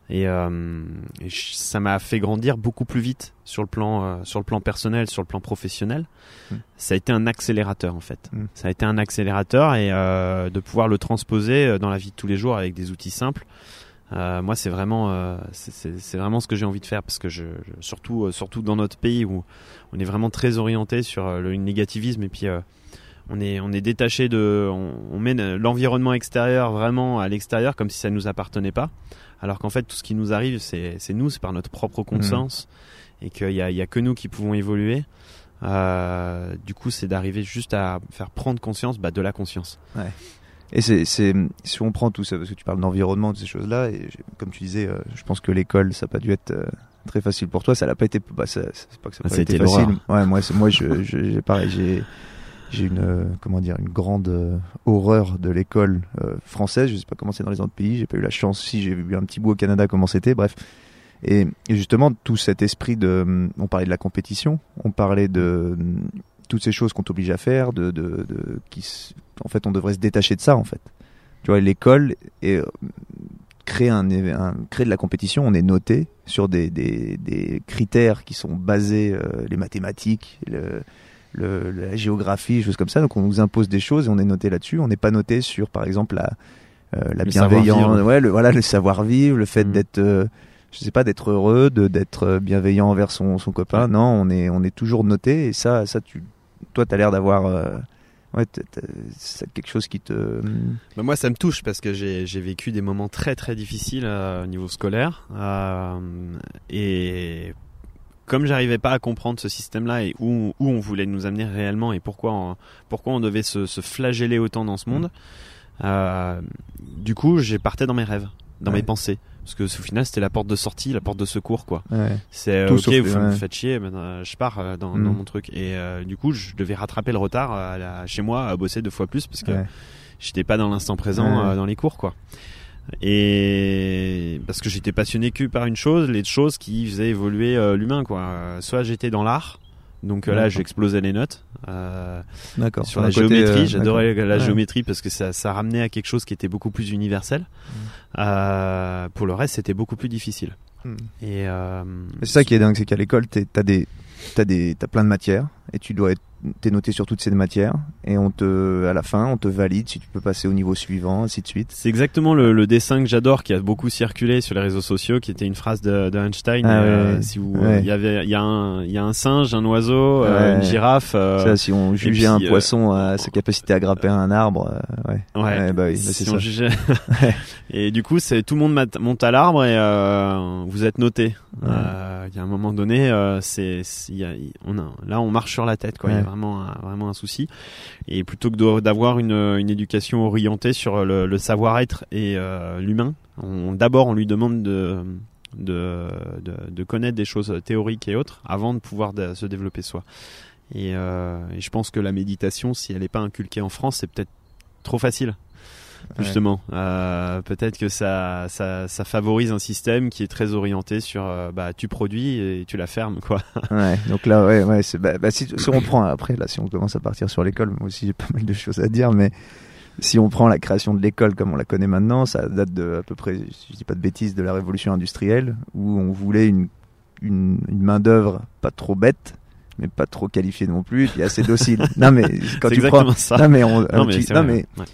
Et, euh, et je- ça m'a fait grandir beaucoup plus vite sur le plan, euh, sur le plan personnel, sur le plan professionnel. Mm. Ça a été un accélérateur en fait. Ça a été un accélérateur et euh, de pouvoir le transposer euh, dans la vie de tous les jours avec des outils simples. Euh, moi, c'est vraiment, euh, c'est- vraiment ce que j'ai envie de faire parce que je, je- surtout, euh, surtout dans notre pays où on est vraiment très orienté sur le négativisme et puis on est, on est détaché de, on, on met l'environnement extérieur vraiment à l'extérieur comme si ça nous appartenait pas, alors qu'en fait tout ce qui nous arrive c'est nous, c'est par notre propre conscience et qu'il y a, il y a que nous qui pouvons évoluer. Du coup, c'est d'arriver juste à faire prendre conscience bah, de la conscience. Et c'est, si on prend tout ça, parce que tu parles d'environnement, de ces choses-là, et comme tu disais, euh, je pense que l'école, ça n'a pas dû être euh, très facile pour toi. Ça n'a pas été, bah, c'est pas que ça Ah, n'a ça pas a été facile. Ouais, moi, moi, je, j'ai pareil, j'ai, j'ai une, euh, comment dire, une grande horreur de l'école française. Je sais pas comment c'est dans les autres pays. J'ai pas eu la chance. Si j'ai vu un petit bout au Canada, comment c'était. Bref. Et, et justement, tout cet esprit de, hum, on parlait de la compétition, on parlait de hum, toutes ces choses qu'on t'oblige à faire, de, de, de qui, en fait, on devrait se détacher de ça, en fait. Tu vois, l'école et créer un, éve- un créer de la compétition, on est noté sur des, des, des critères qui sont basés euh, les mathématiques, le, le, la géographie, choses comme ça. Donc on nous impose des choses et on est noté là-dessus. On n'est pas noté sur, par exemple, la, euh, la bienveillance, ouais, le, voilà, le savoir-vivre, le fait Mm. d'être, euh, je sais pas, d'être heureux, de d'être euh, bienveillant envers son, son copain. Non, on est on est toujours noté et ça, ça tu, toi, t'as l'air d'avoir, euh, ouais, c'est quelque chose qui te, Bah, moi, ça me touche parce que j'ai j'ai vécu des moments très très difficiles euh, au niveau scolaire euh, et comme j'arrivais pas à comprendre ce système-là et où, où on voulait nous amener réellement et pourquoi on, pourquoi on devait se, se flageller autant dans ce monde, euh, du coup, j'ai partais dans mes rêves, dans Ouais. mes pensées parce que au final c'était la porte de sortie, la porte de secours quoi. Ouais. C'est euh, ok, vous me faites chier, maintenant, euh, je pars euh, dans, Mm. dans mon truc. Et euh, du coup, je devais rattraper le retard à la- chez moi, à bosser deux fois plus parce que Ouais. j'étais pas dans l'instant présent euh, dans les cours quoi. Et parce que j'étais passionné que par une chose, les choses qui faisaient évoluer euh, l'humain quoi. Soit j'étais dans l'art, donc euh, là j'explosais les notes. Euh, D'accord. sur la côté, géométrie, euh, j'adorais la Ouais. géométrie parce que ça, ça ramenait à quelque chose qui était beaucoup plus universel. Euh, pour le reste, c'était beaucoup plus difficile. Hmm. Et C'est ça qui est dingue, c'est qu'à l'école, t'as des, t'as des, t'as plein de matières et tu dois être, t'es noté sur toutes ces matières et on te, à la fin, on te valide si tu peux passer au niveau suivant, ainsi de suite. C'est exactement le, le dessin que j'adore, qui a beaucoup circulé sur les réseaux sociaux, qui était une phrase de, de Einstein. Ah euh, ouais. si vous, Ouais. il y avait, il y a un, il y a un singe, un oiseau, euh, Ouais. une girafe. euh, ça, si on jugeait puis, un euh, poisson à sa capacité à grimper un arbre, euh, ouais. Ouais, bah oui, bah, si on jugeait- et du coup, c'est tout le monde monte à l'arbre et euh, vous êtes noté. Euh, Il y a un moment donné, euh, c'est, on a, là, on marche sur la tête, quoi. Vraiment, un, vraiment un souci. Et plutôt que d'avoir une, une éducation orientée sur le, savoir-être et euh, l'humain, d'abord, on lui demande de, de, de, connaître des choses théoriques et autres avant de pouvoir se développer soi. Et, euh, et je pense que la méditation, si elle n'est pas inculquée en France, c'est peut-être trop facile justement. Euh, peut-être que ça, ça, ça favorise un système qui est très orienté sur euh, bah tu produis et tu la fermes quoi. Ouais, donc là, ouais, ouais, bah, bah, si, si on prend après, là, si on commence à partir sur l'école, moi aussi j'ai pas mal de choses à dire, mais si on prend la création de l'école comme on la connaît maintenant, ça date de à peu près, si je dis pas de bêtises, de la révolution industrielle, où on voulait une, une, une main d'œuvre pas trop bête, mais pas trop qualifiée non plus, et puis assez docile. non mais quand tu prends, ça. non mais on, Non, un mais petit- c'est non, vrai, mais ouais.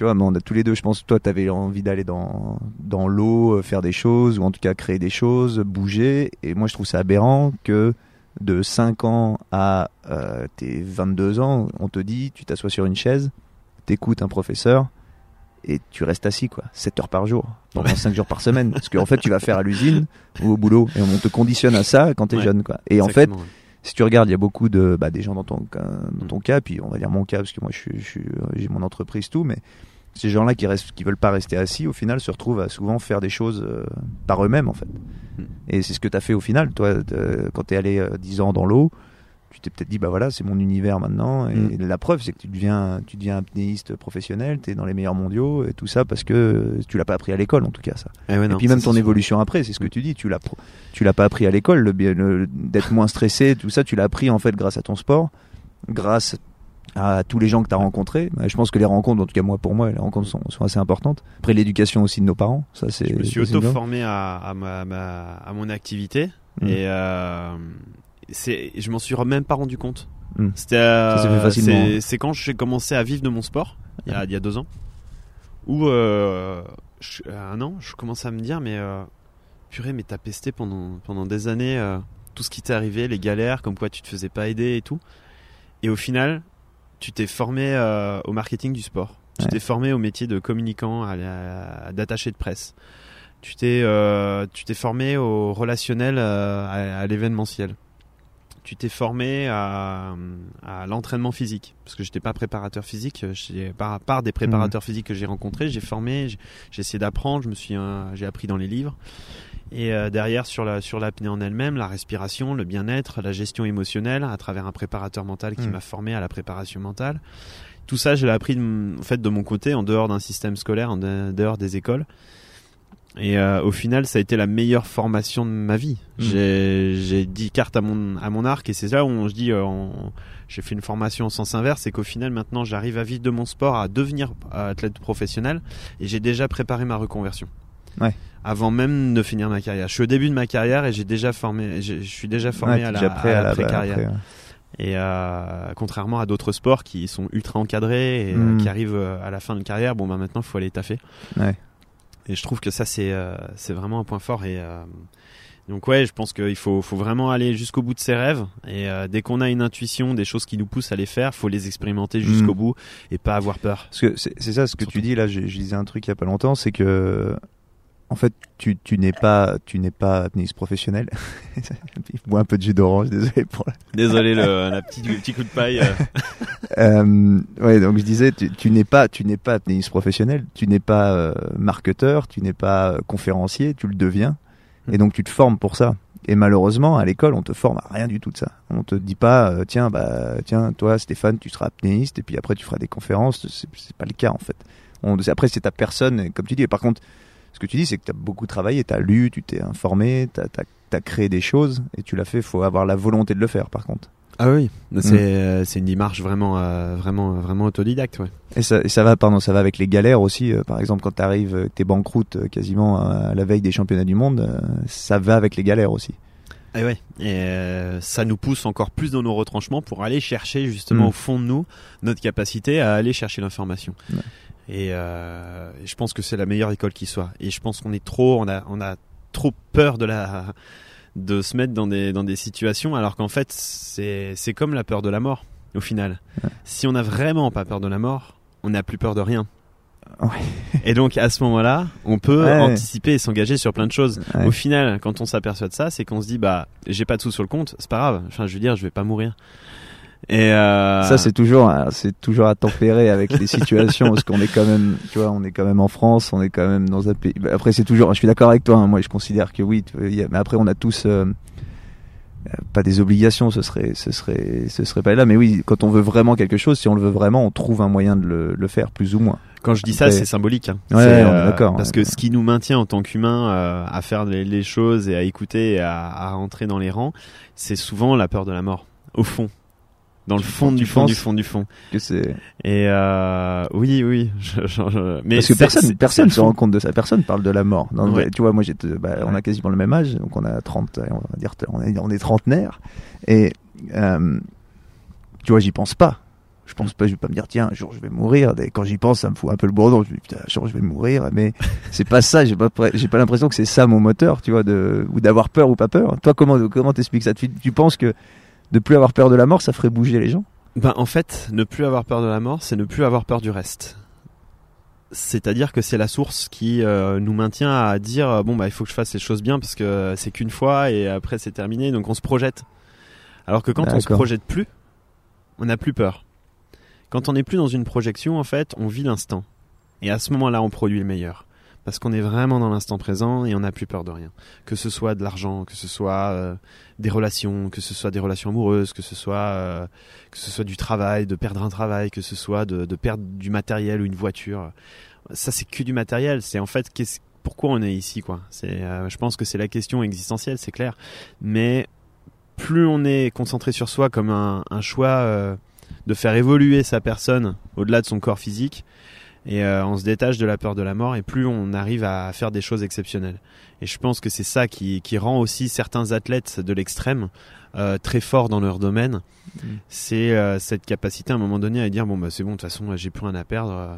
Tu vois, mais on a tous les deux, je pense, toi, tu avais envie d'aller dans, dans l'eau, euh, faire des choses, ou en tout cas créer des choses, bouger. Et moi, je trouve ça aberrant que de 5 ans à euh, tes 22 ans, on te dit, tu t'assois sur une chaise, t'écoutes un professeur, et tu restes assis, quoi, 7 heures par jour, pendant Ouais. 5 jours par semaine. Parce qu'en fait, tu vas faire à l'usine ou au boulot, et on te conditionne à ça quand t'es Ouais. jeune, quoi. Et en fait, si tu regardes, il y a beaucoup de bah, des gens dans ton cas, dans ton cas, puis on va dire mon cas parce que moi je je j'ai mon entreprise tout, mais ces gens-là qui restent, qui veulent pas rester assis, au final se retrouvent à souvent faire des choses euh, par eux-mêmes en fait. Mm. Et c'est ce que tu as fait au final, toi, quand tu es allé euh, 10 ans dans l'eau. Tu t'es peut-être dit bah voilà c'est mon univers maintenant et Mm. la preuve c'est que tu deviens tu deviens apnéiste professionnel tu es dans les meilleurs mondiaux et tout ça parce que tu l'as pas appris à l'école en tout cas ça Eh ouais, et non, puis même ton évolution après, c'est ce que tu dis, tu l'as tu l'as pas appris à l'école, le, le- d'être moins stressé, tout ça, tu l'as appris en fait grâce à ton sport, grâce à tous les gens que tu as rencontrés. Bah, Je pense que les rencontres, en tout cas moi pour moi, les rencontres sont, sont assez importantes. Après l'éducation aussi de nos parents, ça c'est. Je me suis auto-formé à, à, ma, ma- à mon activité Mm. et euh, je m'en suis même pas rendu compte. Mm. C'était, euh, c'est, hein. c'est quand j'ai commencé à vivre de mon sport, il y a, il y a deux ans, où euh, je- un an, je commençais à me dire mais euh, purée, mais t'as pesté pendant pendant des années euh, tout ce qui t'est arrivé, les galères, comme quoi tu te faisais pas aider et tout, et au final, tu t'es formé euh, au marketing du sport. Tu Ouais. t'es formé au métier de communicant, d'attaché de presse. Tu t'es euh, tu t'es formé au relationnel euh, à, à l'événementiel. Tu t'es formé à, à l'entraînement physique parce que j'étais pas préparateur physique. J'ai- Par part des préparateurs physiques que j'ai rencontrés, j'ai formé, j'ai essayé d'apprendre, je me suis j'ai appris dans les livres. Et euh, derrière sur la sur l'apnée en elle-même, la respiration, le bien-être, la gestion émotionnelle à travers un préparateur mental qui Mm. m'a formé à la préparation mentale. Tout ça, je l'ai appris de, en fait de mon côté, en dehors d'un système scolaire, en de- dehors des écoles. Et euh, au final, ça a été la meilleure formation de ma vie. Mm. J'ai 10 cartes à mon, à mon arc et c'est là où on, je dis, euh, j'ai fait une formation en sens inverse, c'est qu'au final, maintenant, j'arrive à vivre de mon sport, à devenir athlète professionnel et j'ai déjà préparé ma reconversion. Ouais. Avant même de finir ma carrière. Je suis au début de ma carrière et j'ai déjà formé, je suis déjà formé Ouais, à la, prêt à à la pré-carrière. ouais. Et euh, contrairement à d'autres sports qui sont ultra encadrés et euh, Mm. qui arrivent euh, à la fin de carrière, bon bah maintenant il faut aller taffer. Ouais. Et je trouve que ça c'est euh, c'est vraiment un point fort et euh, donc ouais, je pense qu'il faut faut vraiment aller jusqu'au bout de ses rêves et euh, dès qu'on a une intuition, des choses qui nous poussent à les faire, faut les expérimenter jusqu'au Mm. bout et pas avoir peur. Parce que c'est c'est ça ce que Surtout. tu dis là, je, je disais un truc il y a pas longtemps, c'est que en fait, tu, tu n'es pas, tu n'es pas apnéiste professionnel. Moi, un peu de jus d'orange, désolé pour. Désolé, le, la petit, le petit coup de paille. Euh, ouais, donc je disais, tu, tu n'es pas, tu n'es pas apnéiste professionnel, tu n'es pas euh, marketeur, tu n'es pas conférencier, tu le deviens, et donc tu te formes pour ça. Et malheureusement, à l'école, on te forme à rien du tout de ça. On te dit pas, euh, tiens, bah, tiens, toi, Stéphane, tu seras apnéiste, et puis après, tu feras des conférences. C'est pas le cas, en fait. On, après, c'est ta personne, comme tu dis. Et par contre, ce que tu dis, c'est que tu as beaucoup travaillé, tu as lu, tu t'es informé, tu as, créé des choses, et tu l'as fait. Il faut avoir la volonté de le faire, par contre. Ah oui, c'est euh, c'est une démarche vraiment euh, vraiment vraiment autodidacte, ouais. Et ça, et ça va pardon, ça va avec les galères aussi. Euh, par exemple, quand tu arrives, t'es banqueroute quasiment à la veille des championnats du monde, ça va avec les galères aussi. Et ouais, et ça nous pousse encore plus dans nos retranchements pour aller chercher justement Mm. au fond de nous notre capacité à aller chercher l'information. Ouais. Et euh, je pense que c'est la meilleure école qui soit. Et je pense qu'on est trop, on a, on a trop peur de la, de se mettre dans des, dans des situations, alors qu'en fait c'est, comme la peur de la mort au final. Ouais. Si on n'a vraiment pas peur de la mort, on n'a plus peur de rien. Ouais. Et donc à ce moment-là, on peut Ouais. anticiper et s'engager sur plein de choses. Au final, quand on s'aperçoit de ça, c'est qu'on se dit bah j'ai pas de sous sur le compte, c'est pas grave. Enfin, je veux dire, je vais pas mourir. Et euh... Ça, c'est toujours, euh, c'est toujours à tempérer avec les situations, parce qu'on est quand même, tu vois, on est quand même en France, on est quand même dans un pays. bah, Après, c'est toujours, je suis d'accord avec toi. hein, moi, je considère que oui. vois, mais après, on a tous euh, euh, pas des obligations, ce serait, ce serait, ce serait pas là. Mais oui, quand on veut vraiment quelque chose, si on le veut vraiment, on trouve un moyen de le, le faire, plus ou moins. Quand je dis ça, c'est symbolique. hein. Ouais, C'est, on est d'accord, Parce que ce qui nous maintient en tant qu'humains euh, à faire les, les choses et à écouter et à, à rentrer dans les rangs, c'est souvent la peur de la mort. Au fond. Dans le fond du fond du fond du fond. Que c'est Et euh, oui, oui. je- je- je- mais parce que personne, personne se rend compte de ça. Personne parle de la mort. Non, Ouais. mais Tu vois, moi, j'étais, bah, on a quasiment le même âge, donc on a 30, on va dire, on est, on est trentenaire. Et euh, tu vois, j'y pense pas. Je pense pas, je vais pas me dire, tiens, un jour je vais mourir. Et quand j'y pense, ça me fout un peu le bourdon. Je me dis, putain, un jour je vais mourir. Mais c'est pas ça. J'ai pas, j'ai pas l'impression que c'est ça mon moteur, tu vois, de, ou d'avoir peur ou pas peur. Toi, comment, comment t'expliques ça? Tu, tu penses que de plus avoir peur de la mort, ça ferait bouger les gens Ben, en fait, ne plus avoir peur de la mort, c'est ne plus avoir peur du reste. C'est-à-dire que c'est la source qui euh, nous maintient à dire euh, bon bah il faut que je fasse les choses bien parce que c'est qu'une fois et après c'est terminé donc on se projette. Alors que quand on se projette plus, on n'a plus peur. Quand on n'est plus dans une projection en fait, on vit l'instant. Et à ce moment-là, on produit le meilleur. Parce qu'on est vraiment dans l'instant présent et on n'a plus peur de rien. Que ce soit de l'argent, que ce soit euh, des relations, que ce soit des relations amoureuses, que ce soit euh, que ce soit du travail, de perdre un travail, que ce soit de, perdre du matériel ou une voiture. Ça, c'est que du matériel. C'est en fait qu'est-ce- pourquoi on est ici, quoi? Euh, je pense que c'est la question existentielle, c'est clair. Mais plus on est concentré sur soi comme un, choix de faire évoluer sa personne au-delà de son corps physique, et euh, on se détache de la peur de la mort, et plus on arrive à faire des choses exceptionnelles. Et je pense que c'est ça qui, qui rend aussi certains athlètes de l'extrême euh, très forts dans leur domaine. Mm. C'est euh, cette capacité à un moment donné à dire bon bah c'est bon de toute façon j'ai plus rien à perdre. euh,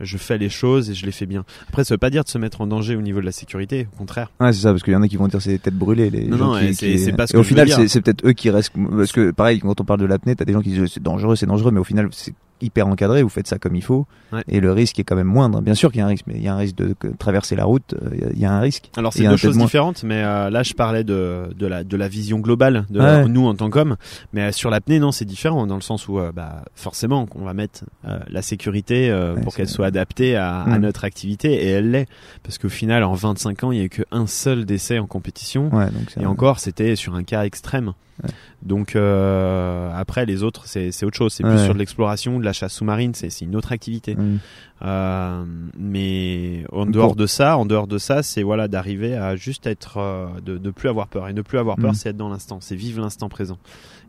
je fais les choses et je les fais bien. Après, ça veut pas dire de se mettre en danger au niveau de la sécurité, au contraire. Ouais, c'est ça, parce qu'il y en a qui vont dire c'est têtes brûlées. Les Non, gens non, qui, qui- pas ce et que au final, c'est peut-être eux qui restent. Parce que pareil, quand on parle de l'apnée, t'as des gens qui disent c'est dangereux, c'est dangereux, mais au final, c'est hyper encadré. Vous faites ça comme il faut, Ouais. et le risque est quand même moindre. Bien sûr qu'il y a un risque, mais il y a un risque de traverser la route. euh, il y a- un risque. Alors c'est deux choses différentes, mais euh, là je parlais de, de, la, de la vision globale de Ouais. nous en tant qu'hommes. Mais euh, sur l'apnée, non, c'est différent dans le sens où euh, bah, forcément on va mettre euh, la sécurité Ouais, pour qu'elle soit adaptée à, à Mm. notre activité et elle l'est. Parce qu'au final, en 25 ans, il n'y a eu qu'un seul décès en compétition. Donc Et un- encore, c'était sur un cas extrême. Ouais. Donc euh, après, les autres, c'est autre chose. C'est plus sur de l'exploration, de la chasse sous-marine. C'est une autre activité. Mm. Euh, mais en dehors de ça, en dehors de ça, c'est voilà d'arriver à juste être, euh, de, de plus avoir peur. Et ne plus avoir peur, Mm. c'est être dans l'instant, c'est vivre l'instant présent.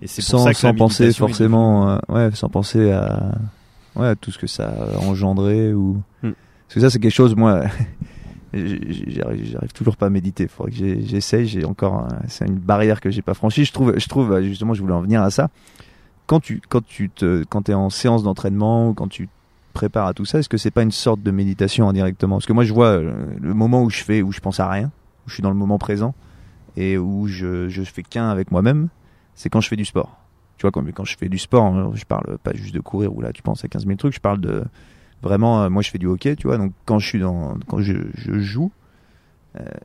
Et c'est pour sans, ça que sans penser forcément, ouais, sans penser à, ouais, à tout ce que ça a engendré ou. Hmm. Parce que ça, c'est quelque chose, moi, j'arrive, toujours pas à méditer. Faudrait que j'essaye. J'ai encore, c'est une barrière que j'ai pas franchie. Je trouve, je trouve, euh, justement, je voulais en venir à ça. Quand tu, quand tu te, quand t'es en séance d'entraînement ou quand tu prépares à tout ça, est-ce que c'est pas une sorte de méditation indirectement? Parce que moi, je vois euh, le moment où je fais, où je pense à rien, où je suis dans le moment présent et où je, je fais qu'un avec moi-même, c'est quand je fais du sport. Tu vois, quand, quand je fais du sport, hein, je parle pas juste de courir où là tu penses à 15 000 trucs, je parle de vraiment, euh, moi je fais du hockey, tu vois, donc quand je suis dans, quand je, je joue,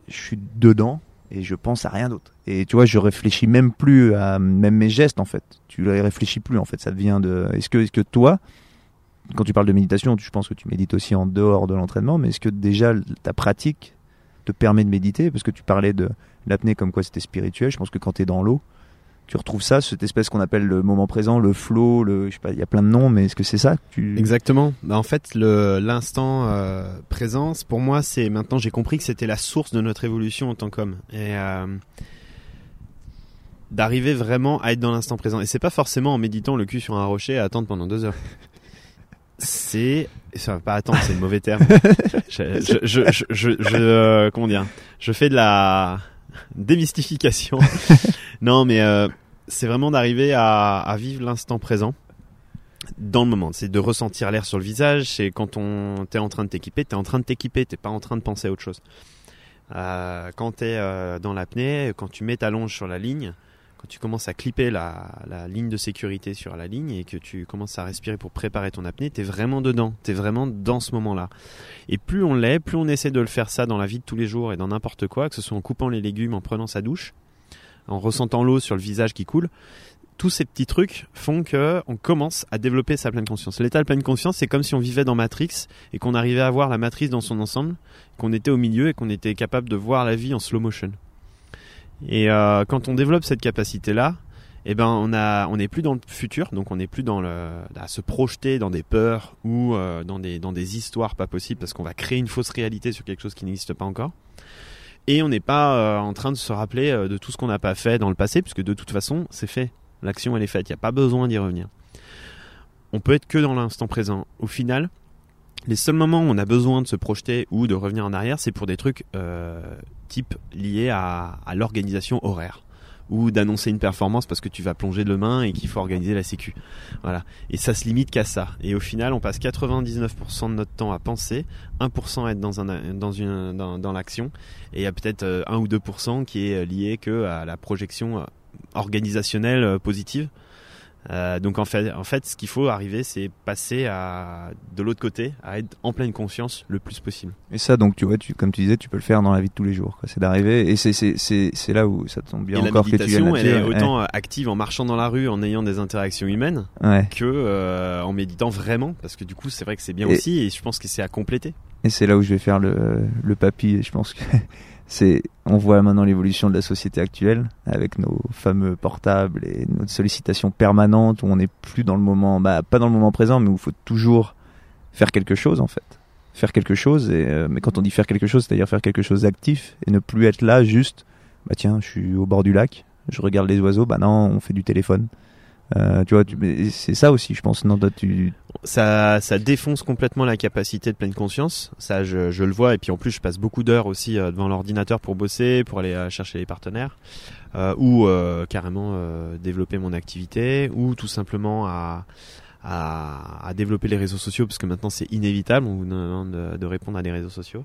je suis dedans et je pense à rien d'autre. Et tu vois, je réfléchis même plus à même mes gestes en fait. Tu les réfléchis plus en fait. Ça devient de. Est-ce que, est-ce que toi, quand tu parles de méditation, je pense que tu médites aussi en dehors de l'entraînement, mais est-ce que déjà ta pratique te permet de méditer? Parce que tu parlais de l'apnée comme quoi c'était spirituel. Je pense que quand tu es dans l'eau, tu retrouves ça, cette espèce qu'on appelle le moment présent, le flow, le, je sais pas, il y a plein de noms, mais est-ce que c'est ça tu... Exactement. Bah, en fait, l'instant euh, présence, pour moi, c'est maintenant j'ai compris que c'était la source de notre évolution en tant qu'homme. Et euh, d'arriver vraiment à être dans l'instant présent. Et c'est pas forcément en méditant le cul sur un rocher à attendre pendant deux heures. C'est, ça va pas attendre, c'est le mauvais terme. je, je, je, je, euh, comment dire, je fais de la démystification. non, mais euh, c'est vraiment d'arriver à, vivre l'instant présent dans le moment. C'est de ressentir l'air sur le visage. C'est quand on t'es en train de t'équiper, t'es en train de t'équiper, t'es pas en train de penser à autre chose. Euh, quand t'es euh, dans l'apnée, quand tu mets ta longe sur la ligne, quand tu commences à clipper la, ligne de sécurité sur la ligne et que tu commences à respirer pour préparer ton apnée, tu es vraiment dedans, tu es vraiment dans ce moment-là. Et plus on l'est, plus on essaie de le faire ça dans la vie de tous les jours et dans n'importe quoi, que ce soit en coupant les légumes, en prenant sa douche, en ressentant l'eau sur le visage qui coule. Tous ces petits trucs font que on commence à développer sa pleine conscience. L'état de pleine conscience, c'est comme si on vivait dans Matrix et qu'on arrivait à voir la matrice dans son ensemble, qu'on était au milieu et qu'on était capable de voir la vie en slow motion. Et euh, quand on développe cette capacité-là, eh ben on a, on n'est plus dans le futur, donc on n'est plus dans le, à se projeter dans des peurs ou euh, dans des, dans des histoires pas possibles parce qu'on va créer une fausse réalité sur quelque chose qui n'existe pas encore. Et on n'est pas euh, en train de se rappeler de tout ce qu'on n'a pas fait dans le passé, puisque de toute façon, c'est fait. L'action, elle est faite. Il n'y a pas besoin d'y revenir. On peut être que dans l'instant présent. Au final, les seuls moments où on a besoin de se projeter ou de revenir en arrière, c'est pour des trucs type liés à, l'organisation horaire ou d'annoncer une performance parce que tu vas plonger de main et qu'il faut organiser la sécu. Voilà. Et ça se limite qu'à ça. Et au final, on passe 99% de notre temps à penser, 1% à être dans l'action et il y a peut-être 1 euh, ou 2% qui est lié que à la projection euh, organisationnelle positive euh, donc en fait, en fait, ce qu'il faut arriver, c'est passer à de l'autre côté, à être en pleine conscience le plus possible. Et ça, donc tu vois, tu, comme tu disais, tu peux le faire dans la vie de tous les jours. C'est d'arriver, et c'est là où ça tombe bien encore que tu la elle est autant active en marchant dans la rue, en ayant des interactions humaines, que euh, en méditant vraiment, parce que du coup, c'est vrai que c'est bien aussi, et je pense que c'est à compléter. Et c'est là où je vais faire le, le papy. Je pense que c'est on voit maintenant l'évolution de la société actuelle avec nos fameux portables et notre sollicitation permanente où on n'est plus dans le moment bah pas dans le moment présent mais où il faut toujours faire quelque chose en fait. Faire quelque chose et euh, mais quand on dit faire quelque chose c'est-à-dire faire quelque chose d'actif et ne plus être là juste bah tiens je suis au bord du lac je regarde les oiseaux bah non on fait du téléphone euh, tu vois, c'est ça aussi, je pense. Non, tu... ça, ça défonce complètement la capacité de pleine conscience. Ça, je, je le vois. Et puis en plus, je passe beaucoup d'heures aussi euh, devant l'ordinateur pour bosser, pour aller euh, chercher les partenaires, euh, ou carrément développer mon activité, ou tout simplement à, à, à, développer les réseaux sociaux, parce que maintenant c'est inévitable. On vous demande de, de, répondre à des réseaux sociaux.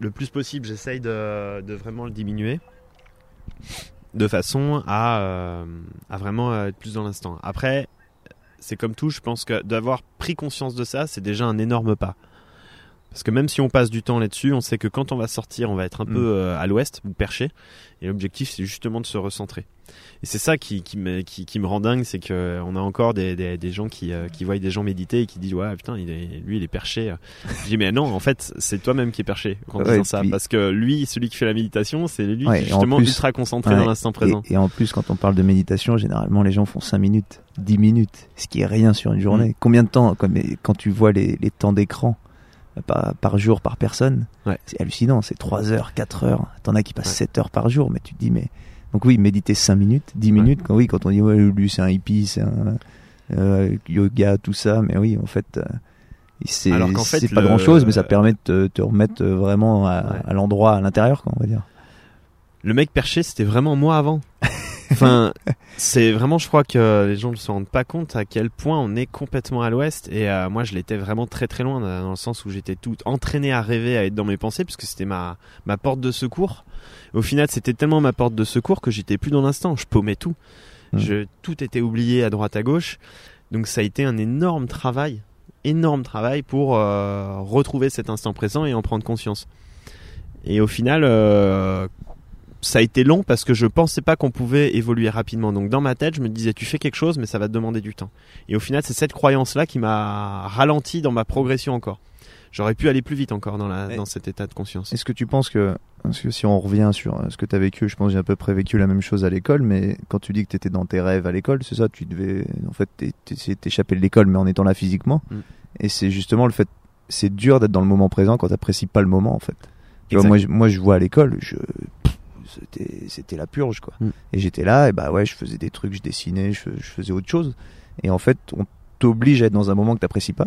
Le plus possible, j'essaye de, de vraiment le diminuer de façon à, euh, vraiment être plus dans l'instant. Après, c'est comme tout, je pense que d'avoir pris conscience de ça, c'est déjà un énorme pas. Parce que même si on passe du temps là-dessus, on sait que quand on va sortir, on va être un mm. peu euh, à l'ouest ou perché. Et l'objectif, c'est justement de se recentrer. Et c'est ça qui, qui, me, qui, qui me rend dingue, c'est que on a encore des, des, des gens qui, euh, qui voient des gens méditer et qui disent ouais putain, il est, lui il est perché. Je dis mais non, en fait c'est toi-même qui es perché en disant ça, parce que lui, celui qui fait la méditation, c'est lui qui est justement ultra concentré dans l'instant présent. Et, en plus, quand on parle de méditation, généralement les gens font 5 minutes, 10 minutes, ce qui est rien sur une journée. Mm. Combien de temps, comme, quand tu vois les, les temps d'écran par, par, jour par personne. C'est hallucinant, c'est 3 heures, 4 heures. T'en as qui passent 7 heures par jour, mais tu te dis, mais. Donc oui, méditer 5 minutes, 10 minutes, quand, oui, quand on dit, ouais, lui c'est un hippie, c'est un euh, yoga, tout ça, mais oui, en fait. Euh, c'est fait, pas grand chose, mais ça permet de te, remettre vraiment à, à l'endroit, à l'intérieur, on va dire. Le mec perché, c'était vraiment moi avant. Enfin, c'est vraiment, je crois que les gens ne se rendent pas compte à quel point on est complètement à l'ouest. Et euh, moi, je l'étais vraiment très très loin, dans le sens où j'étais tout entraîné à rêver, à être dans mes pensées, puisque c'était ma, ma porte de secours. Au final, c'était tellement ma porte de secours que j'étais plus dans l'instant. Je paumais tout. Mmh. Je, tout était oublié à droite à gauche. Donc ça a été un énorme travail, énorme travail pour euh, retrouver cet instant présent et en prendre conscience. Et au final, euh, ça a été long parce que je pensais pas qu'on pouvait évoluer rapidement. Donc dans ma tête, je me disais tu fais quelque chose mais ça va te demander du temps. Et au final, c'est cette croyance là qui m'a ralenti dans ma progression encore. J'aurais pu aller plus vite encore dans, la, dans cet état de conscience. Est-ce que tu penses que, parce que si on revient sur ce que tu as vécu, je pense que j'ai à peu près vécu la même chose à l'école, mais quand tu dis que tu étais dans tes rêves à l'école, c'est ça, tu devais en fait t'échapper de l'école mais en étant là physiquement. Mm. Et c'est justement le fait, c'est dur d'être dans le moment présent quand t'apprécies pas le moment en fait. Tu vois, moi, moi je vois à l'école, je c'était la purge quoi. Mm. Et j'étais là et bah ouais, je faisais des trucs, je dessinais, je, je faisais autre chose. Et en fait, on t'oblige à être dans un moment que t'apprécies pas.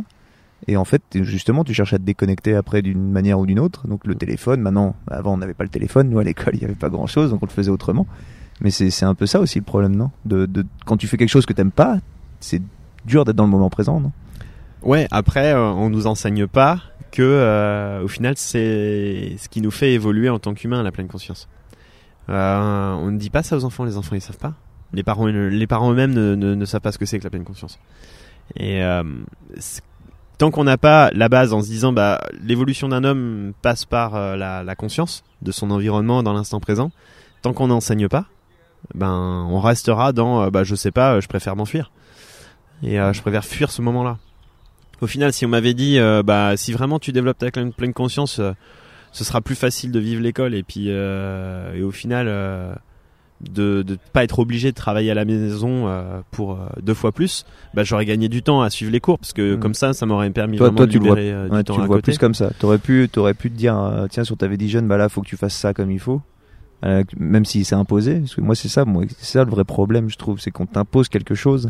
Et en fait, justement, tu cherches à te déconnecter après d'une manière ou d'une autre. Donc le téléphone, maintenant, avant on n'avait pas le téléphone, nous à l'école il n'y avait pas grand chose, donc on le faisait autrement. Mais c'est un peu ça aussi le problème, non? De, de, Quand tu fais quelque chose que t'aimes pas, c'est dur d'être dans le moment présent, non? Ouais, après, euh, on nous enseigne pas que, euh, au final, c'est ce qui nous fait évoluer en tant qu'humain, la pleine conscience. Euh, on ne dit pas ça aux enfants, les enfants ils savent pas. Les parents, les parents eux-mêmes ne, ne, savent pas ce que c'est que la pleine conscience. Et euh, tant qu'on n'a pas la base en se disant bah l'évolution d'un homme passe par euh, la, la, conscience de son environnement dans l'instant présent, tant qu'on n'enseigne pas, ben on restera dans bah je sais pas, je préfère m'enfuir et je préfère fuir ce moment-là. Au final, si on m'avait dit bah si vraiment tu développes ta pleine conscience, ce sera plus facile de vivre l'école et puis et au final de ne pas être obligé de travailler à la maison euh, pour euh, deux fois plus, bah, j'aurais gagné du temps à suivre les cours parce que mm. comme ça, ça m'aurait permis toi, vraiment de libérer euh, du temps tu le vois plus comme ça. T'aurais pu, t'aurais pu te dire, tiens, sur ta vision, bah là, faut que tu fasses ça comme il faut, même si c'est imposé. Parce que moi, c'est ça, moi, c'est ça le vrai problème, je trouve, c'est qu'on t'impose quelque chose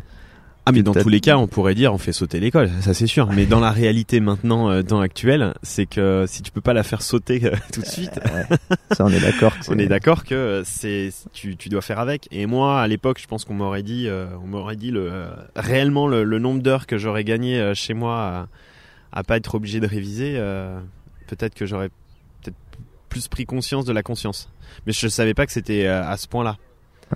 ah mais dans tous les cas, on pourrait dire on fait sauter l'école, ça c'est sûr. Mais dans la réalité maintenant, euh, dans actuelle, c'est que si tu peux pas la faire sauter euh, tout de suite, ça on est d'accord. on est d'accord que c'est tu, tu dois faire avec. Et moi à l'époque, je pense qu'on m'aurait dit, euh, on m'aurait dit le réellement le, nombre d'heures que j'aurais gagné chez moi à, à, pas être obligé de réviser. peut-être que j'aurais peut-être plus pris conscience de la conscience. Mais je savais pas que c'était à ce point-là.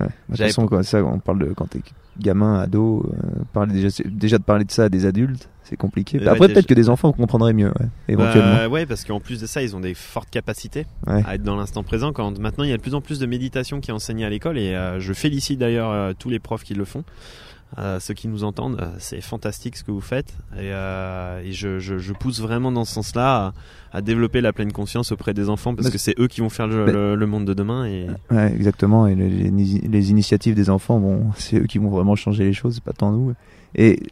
Ouais. Bah, de toute façon, quoi, ça, on parle de quand t'es gamin, ado, euh, parler déjà, déjà de parler de ça à des adultes, c'est compliqué. Après, peut-être que des enfants comprendraient mieux, ouais, éventuellement. Bah, ouais, parce qu'en plus de ça, ils ont des fortes capacités à être dans l'instant présent. Quand maintenant, il y a de plus en plus de méditation qui est enseignée à l'école, et euh, je félicite d'ailleurs euh, tous les profs qui le font. Euh, ceux qui nous entendent, euh, c'est fantastique ce que vous faites et, euh, et je, je, je, pousse vraiment dans ce sens-là à, à, développer la pleine conscience auprès des enfants parce que c'est eux qui vont faire le, le, monde de demain. Et... Ouais, exactement. Et les, les, initiatives des enfants, bon, c'est eux qui vont vraiment changer les choses, pas tant nous. Et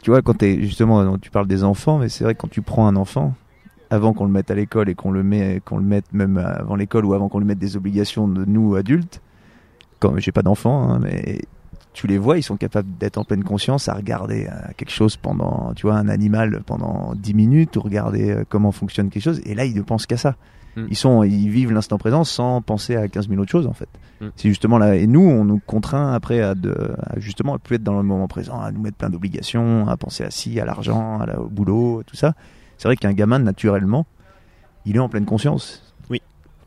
tu vois, quand es, justement, tu parles des enfants, mais c'est vrai que quand tu prends un enfant, avant qu'on le mette à l'école et qu'on le met, qu'on le mette même avant l'école ou avant qu'on lui mette des obligations de nous adultes, quand j'ai pas d'enfant, hein, mais tu les vois, ils sont capables d'être en pleine conscience à regarder euh, quelque chose pendant, tu vois, un animal pendant 10 minutes ou regarder euh, comment fonctionne quelque chose. Et là, ils ne pensent qu'à ça. Hmm. Ils sont, ils vivent l'instant présent sans penser à 15 000 autres choses, en fait. Hmm. C'est justement là. Et nous, on nous contraint après à, de, à justement à plus être dans le moment présent, à nous mettre plein d'obligations, à penser à si, à l'argent, au boulot, tout ça. C'est vrai qu'un gamin, naturellement, il est en pleine conscience.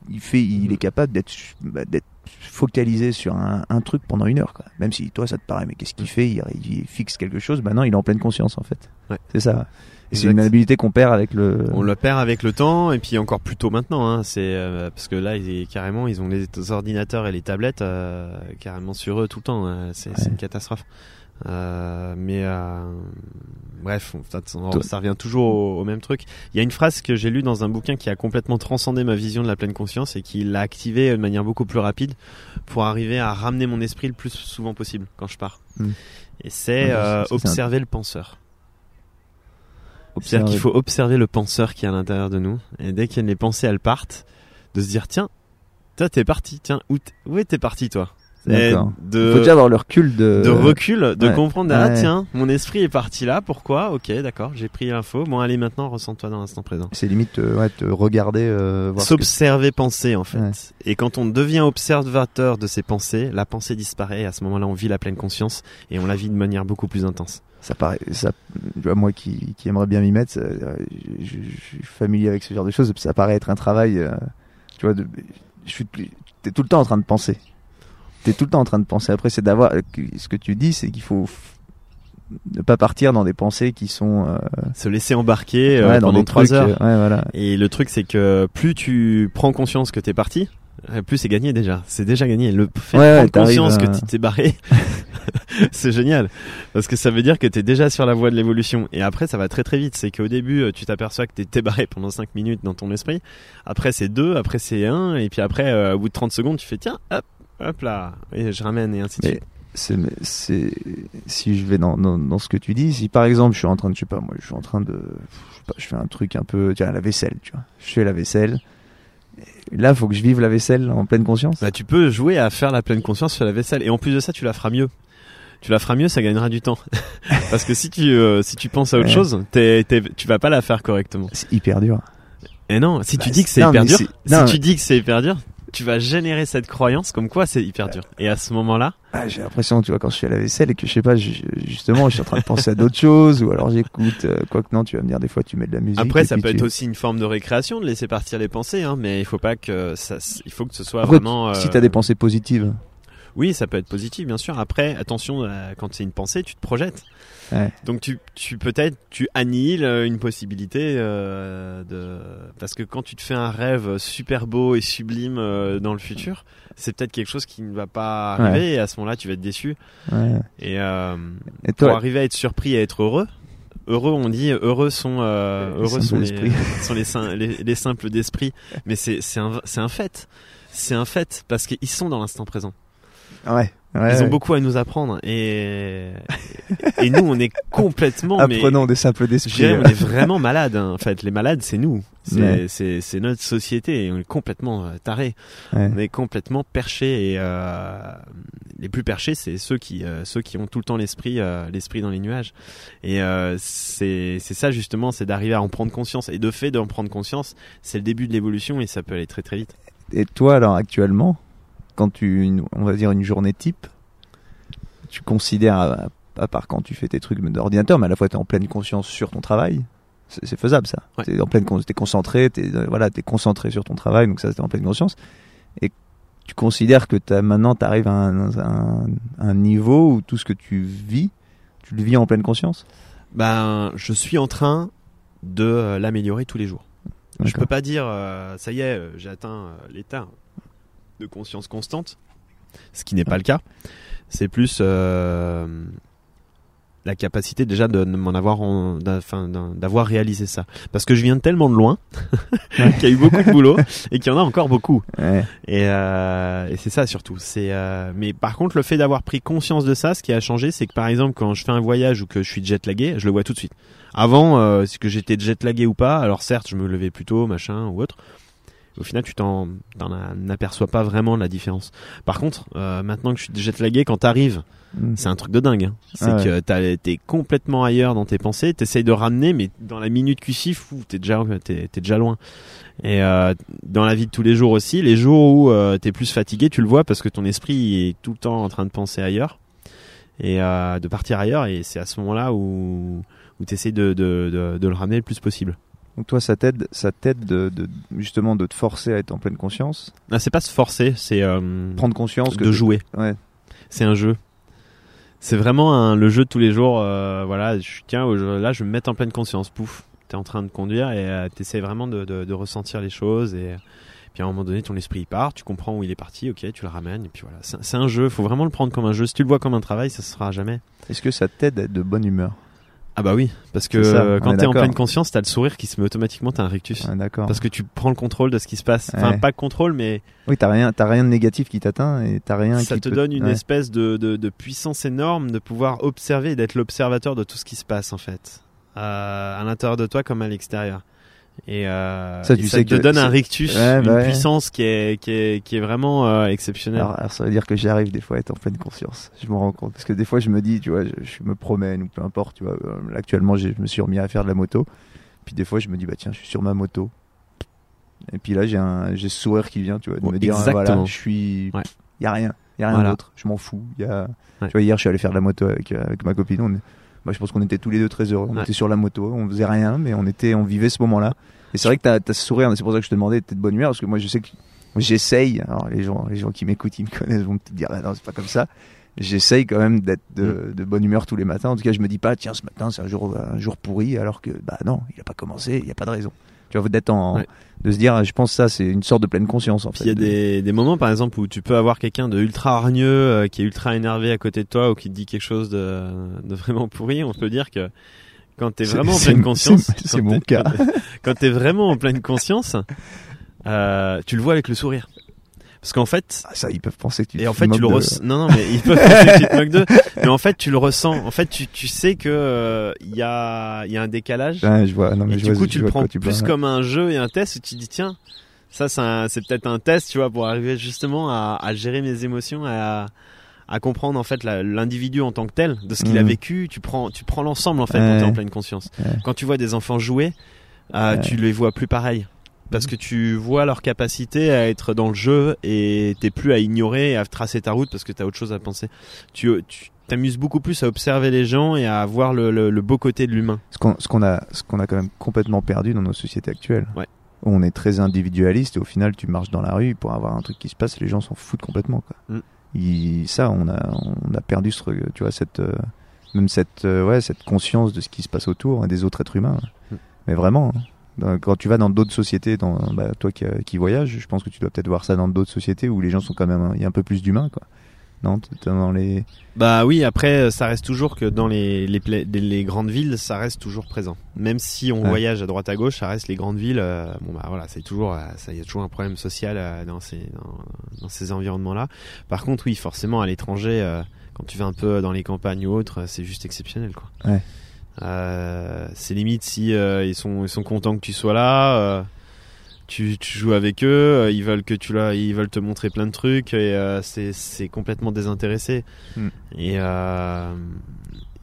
Il fait, il est capable d'être, bah, d'être focalisé sur un, un, truc pendant une heure. Quoi. Même si toi, ça te paraît, mais qu'est-ce qu'il fait? Il, il, fixe quelque chose. Maintenant, il est en pleine conscience, en fait. Ouais. C'est ça. C'est une habilité qu'on perd avec le. On le perd avec le temps, et puis encore plus tôt maintenant. Hein, c'est euh, parce que là, ils, carrément, ils ont les ordinateurs et les tablettes euh, carrément sur eux tout le temps. Hein. C'est ouais. une catastrophe. Euh, mais euh, bref, ça, ça, revient toujours au, au, même truc. Il y a une phrase que j'ai lue dans un bouquin qui a complètement transcendé ma vision de la pleine conscience et qui l'a activée de manière beaucoup plus rapide pour arriver à ramener mon esprit le plus souvent possible quand je pars. Mmh. Et c'est euh, observer un... le penseur. C'est-à-dire qu'il faut observer le penseur qui est à l'intérieur de nous. Et dès qu'il y a les pensées, elles partent, de se dire tiens, toi t'es parti, tiens, où t'es parti toi? De, faut déjà avoir le recul de, de recul, de ouais. comprendre, ah ouais. tiens, mon esprit est parti là, pourquoi? Ok, d'accord, j'ai pris l'info. Bon, allez, maintenant, ressens-toi dans l'instant présent. C'est limite, euh, ouais, te regarder, euh, s'observer, que... penser en fait. Et quand on devient observateur de ses pensées, la pensée disparaît. Et à ce moment-là, on vit la pleine conscience et on la vit de manière beaucoup plus intense. Ça paraît, ça, moi qui, qui aimerais bien m'y mettre, ça, je, je, je, suis familier avec ce genre de choses. Ça paraît être un travail, euh, tu vois, de, je suis, t'es tout le temps en train de penser t'es tout le temps en train de penser. Après, c'est d'avoir. Ce que tu dis, c'est qu'il faut ne pas partir dans des pensées qui sont euh, se laisser embarquer ouais, dans pendant trois heures. euh, ouais, voilà. Et le truc, c'est que plus tu prends conscience que t'es parti, euh, plus c'est gagné déjà. C'est déjà gagné. Le fait Ouais, de ouais, prendre conscience que tu t'es barré, c'est génial. Parce que ça veut dire que t'es déjà sur la voie de l'évolution. Et après, ça va très très vite. C'est qu'au début, euh, tu t'aperçois que t'es barré pendant 5 minutes dans ton esprit. Après, c'est 2, après c'est 1. Et puis après, euh, au bout de 30 secondes, tu fais tiens, hop, hop là. Et je ramène et ainsi de suite. c'est, mais c'est, si je vais dans, dans, dans ce que tu dis, si par exemple je suis en train de, je sais pas, moi, je suis en train de, je, sais pas, je fais un truc un peu, tiens, la vaisselle, tu vois, je fais la vaisselle. Là, faut que je vive la vaisselle en pleine conscience. Bah, tu peux jouer à faire la pleine conscience sur la vaisselle. Et en plus de ça, tu la feras mieux. Tu la feras mieux, ça gagnera du temps. Parce que si tu, euh, si tu penses à autre Ouais. chose, t'es, t'es- tu vas pas la faire correctement. C'est hyper dur. Et non, si tu dis que c'est hyper dur, c'est- si non, tu mais- dis que c'est hyper dur, tu vas générer cette croyance comme quoi c'est hyper dur. Et à ce moment-là, Ah, j'ai l'impression, tu vois, quand je fais la vaisselle et que je sais pas, je- justement, je suis en train de penser à d'autres choses, ou alors j'écoute, euh, quoi que non, tu vas me dire des fois, tu mets de la musique. après ça peut tu- être aussi une forme de récréation de laisser partir les pensées, hein, mais il faut pas que ça, il faut que ce soit Après, vraiment. Si euh, t'as des pensées positives, Oui, ça peut être positif, bien sûr. Après, attention, euh, quand c'est une pensée, tu te projettes. Ouais. Donc tu, tu peut-être tu annihiles euh, une possibilité euh, de parce que quand tu te fais un rêve super beau et sublime euh, dans le futur, c'est peut-être quelque chose qui ne va pas arriver et à ce moment-là tu vas être déçu ouais. et, euh, Et pour toi, arriver à être surpris et à être heureux. Heureux, on dit heureux sont Les heureux simples sont les, d'esprit. sont les, sim- les, les simples d'esprit, mais c'est c'est un c'est un fait, c'est un fait parce qu'ils sont dans l'instant présent. ouais. Ouais, Ils ont ouais. beaucoup à nous apprendre et et nous on est complètement mais Apprenons des simples d'esprit. on est vraiment malades. hein. En fait, les malades c'est nous, c'est Ouais. c'est notre société et on est complètement euh, tarés. On est complètement perchés et euh, les plus perchés c'est ceux qui euh, ceux qui ont tout le temps l'esprit euh, l'esprit dans les nuages et c'est c'est ça justement c'est d'arriver à en prendre conscience et de fait d'en prendre conscience c'est le début de l'évolution et ça peut aller très très vite. Et toi, alors actuellement, quand tu, une- on va dire une journée type, tu considères, à, à part quand tu fais tes trucs d'ordinateur, mais à la fois tu es en pleine conscience sur ton travail. C'est faisable ça. Ouais. T'es en pleine, t'es concentré, t'es euh, voilà, t'es concentré sur ton travail, donc ça t'es en pleine conscience. Et tu considères que t'as, maintenant t'arrives à un, un, un niveau où tout ce que tu vis, tu le vis en pleine conscience? Ben je suis en train de euh, l'améliorer tous les jours. Je peux pas dire euh, ça y est, j'ai atteint l'état de conscience constante, ce qui n'est pas le cas. C'est plus euh, la capacité déjà de, de m'en avoir, d'avoir réalisé ça. Parce que je viens de tellement de loin qu'il y a eu beaucoup de boulot et qu'il y en a encore beaucoup. Ouais. Et, euh, et c'est ça surtout. C'est euh, mais par contre le fait d'avoir pris conscience de ça, ce qui a changé, c'est que par exemple quand je fais un voyage ou que je suis jet lagué, je le vois tout de suite. Avant, euh, c'est que j'étais jet lagué ou pas? Alors certes, je me levais plus tôt, machin ou autre. Au final, tu t'en aperçois pas vraiment la différence. Par contre, euh, maintenant que je suis jet lagué, quand t'arrives, Mm. c'est un truc de dingue. hein. C'est Ah ouais. que t'es complètement ailleurs dans tes pensées. T'essayes de ramener, mais dans la minute qui fou, t'es déjà t'es t'es déjà loin. Et euh, dans la vie de tous les jours aussi, les jours où euh, t'es plus fatigué, tu le vois parce que ton esprit est tout le temps en train de penser ailleurs et euh, de partir ailleurs. Et c'est à ce moment-là où où t'essayes de, de, de, de le ramener le plus possible. Donc toi, ça t'aide, ça t'aide de, de- justement de te forcer à être en pleine conscience, Ah, c'est pas se forcer, c'est euh, prendre conscience que de jouer. Ouais. C'est un jeu. C'est vraiment un, le jeu de tous les jours. euh, voilà, je, tiens, là, je vais me mettre en pleine conscience. Pouf, t'es en train de conduire et euh, t'essaies vraiment de, de, de ressentir les choses. Et puis à un moment donné, ton esprit il part, tu comprends où il est parti, ok, tu le ramènes. Et puis voilà, c'est un jeu. Faut vraiment le prendre comme un jeu. Si tu le vois comme un travail, ça se fera jamais. Est-ce que ça t'aide à être de bonne humeur? Ah bah oui, parce que ça, quand t'es en pleine conscience, t'as le sourire qui se met automatiquement, t'as un rictus. Ah, D'accord. Parce que tu prends le contrôle de ce qui se passe. Enfin, Ouais. pas contrôle, mais Oui, t'as rien, t'as rien de négatif qui t'atteint et t'as rien ça qui te peut- donne une ouais. espèce de, de, de puissance énorme de pouvoir observer et d'être l'observateur de tout ce qui se passe en fait Euh, à l'intérieur de toi comme à l'extérieur et euh, Ça, et te que donne un rictus Ouais, une ouais. puissance qui est, qui est, qui est vraiment euh, exceptionnelle Alors, alors, ça veut dire que j'arrive des fois à être en pleine conscience. Je me rends compte parce que des fois je me dis, tu vois, je, je me promène ou peu importe, tu vois. euh, actuellement, je me suis remis à faire de la moto. Puis des fois, je me dis, bah tiens, je suis sur ma moto. Et puis là, j'ai un, j'ai ce sourire qui vient, tu vois, de Ouais, me dire, exactement. voilà, je suis, Ouais. y a rien, y a rien Voilà. d'autre. Je m'en fous. Y a, tu vois, hier, je suis allé faire de la moto avec, avec ma copine. On bah, je pense qu'on était tous les deux très heureux. On Ouais. était sur la moto, on faisait rien, mais on était, on vivait ce moment-là. Et c'est vrai que t'as, t'as ce sourire. C'est pour ça que je te demandais, t'es de bonne humeur parce que moi, je sais que j'essaye. Alors les gens, les gens qui m'écoutent, ils me connaissent, vont me dire, ah non, c'est pas comme ça. J'essaye quand même d'être de, de, bonne humeur tous les matins. En tout cas, je me dis pas, tiens, ce matin, c'est un jour, un jour pourri, alors que, bah non, il a pas commencé, il n'y a pas de raison. Tu vois, d'être en, de se dire, je pense que ça, c'est une sorte de pleine conscience, en fait. Il y a des, des moments, par exemple, où tu peux avoir quelqu'un de ultra hargneux, euh, qui est ultra énervé à côté de toi, ou qui te dit quelque chose de, de vraiment pourri. On peut dire que, quand t'es vraiment en pleine conscience, c'est mon cas. Quand t'es vraiment en pleine conscience, euh, tu le vois avec le sourire. Parce qu'en fait, ah, ça, ils peuvent penser que tu et en fait tu le ressens. Non, non, mais ils peuvent penser que tu te moques d'eux. Mais en fait, tu le ressens. En fait, tu, tu sais que il euh, y a il y a un décalage. Ouais, je vois. Non, mais et je du vois, coup, tu le prends tu plus parles. comme un jeu et un test où tu te dis tiens, ça c'est peut-être un test, tu vois, pour arriver justement à, à gérer mes émotions, à à comprendre en fait l'individu en tant que tel, de ce qu'il a Mhm. vécu. Tu prends tu prends l'ensemble en fait quand Ouais. t'es en pleine conscience. Ouais. Quand tu vois des enfants jouer, euh, Ouais. tu les vois plus pareil. Parce que tu vois leur capacité à être dans le jeu et t'es plus à ignorer et à tracer ta route parce que t'as autre chose à penser. Tu tu t'amuses beaucoup plus à observer les gens et à voir le, le, le beau côté de l'humain. Ce qu'on ce qu'on a, ce qu'on a quand même complètement perdu dans nos sociétés actuelles. Ouais. Où on est très individualiste et au final, tu marches dans la rue pour avoir un truc qui se passe, les gens s'en foutent complètement. Quoi. Mm. Il- ça, on a, on a perdu ce, tu vois, cette, euh, même cette, euh, ouais, cette conscience de ce qui se passe autour et des autres êtres humains. Mm. Mais vraiment, hein. Dans- quand tu vas dans d'autres sociétés, dans, bah, toi qui, qui voyages, je pense que tu dois peut-être voir ça dans d'autres sociétés où les gens sont quand même, il y a un peu plus d'humains, quoi. Non, dans les. Bah oui, après ça reste toujours que dans les, les, pla- les grandes villes, ça reste toujours présent. Même si on Ouais. voyage à droite à gauche, ça reste les grandes villes. euh, bon bah voilà, c'est toujours, euh, ça y a toujours un problème social euh, dans ces dans, dans ces environnements-là. Par contre, oui, forcément à l'étranger, euh, quand tu vas un peu dans les campagnes ou autres, c'est juste exceptionnel quoi. Ouais. Euh, c'est limite si euh, ils sont ils sont contents que tu sois là. euh, tu, tu joues avec eux, ils veulent que tu là, ils veulent te montrer plein de trucs et c'est complètement désintéressé. Mm. Et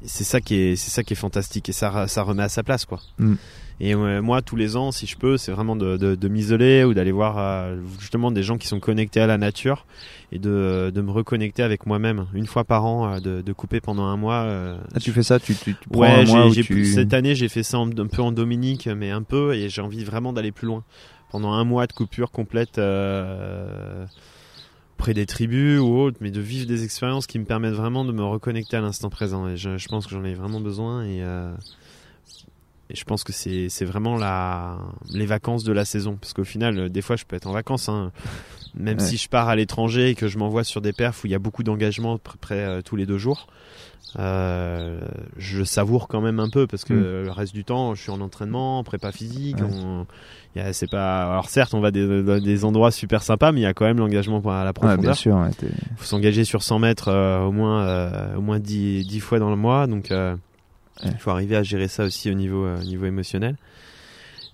c'est ça qui est c'est ça qui est fantastique et ça ça remet à sa place quoi. Mm. Et euh, moi tous les ans si je peux c'est vraiment de, de, de m'isoler ou d'aller voir euh, justement des gens qui sont connectés à la nature et de, de me reconnecter avec moi-même une fois par an euh, de, de couper pendant un mois. euh, Ah, tu fais ça, tu, tu, tu prends Ouais, un mois tu... cette année j'ai fait ça un peu en Dominique, mais un peu, et j'ai envie vraiment d'aller plus loin. Pendant un mois de coupure complète euh, près des tribus ou autre, mais de vivre des expériences qui me permettent vraiment de me reconnecter à l'instant présent. Et je, je pense que j'en ai vraiment besoin. Et, euh, et je pense que c'est, vraiment la, les vacances de la saison. Parce qu'au final, des fois, je peux être en vacances. hein. Même Ouais. si je pars à l'étranger et que je m'envoie sur des perfs où il y a beaucoup d'engagement près, près, euh, tous les deux jours. Euh, je savoure quand même un peu parce que Mm. le reste du temps je suis en entraînement, en prépa physique. Ouais. on- il y a- c'est pas alors certes on va des, dans des endroits super sympas mais il y a quand même l'engagement à la Ouais, profondeur. bien sûr. ouais, t'es- Il faut s'engager sur 100 mètres euh, au moins euh, au moins 10, 10 fois dans le mois donc il faut arriver à gérer ça aussi au niveau au niveau émotionnel.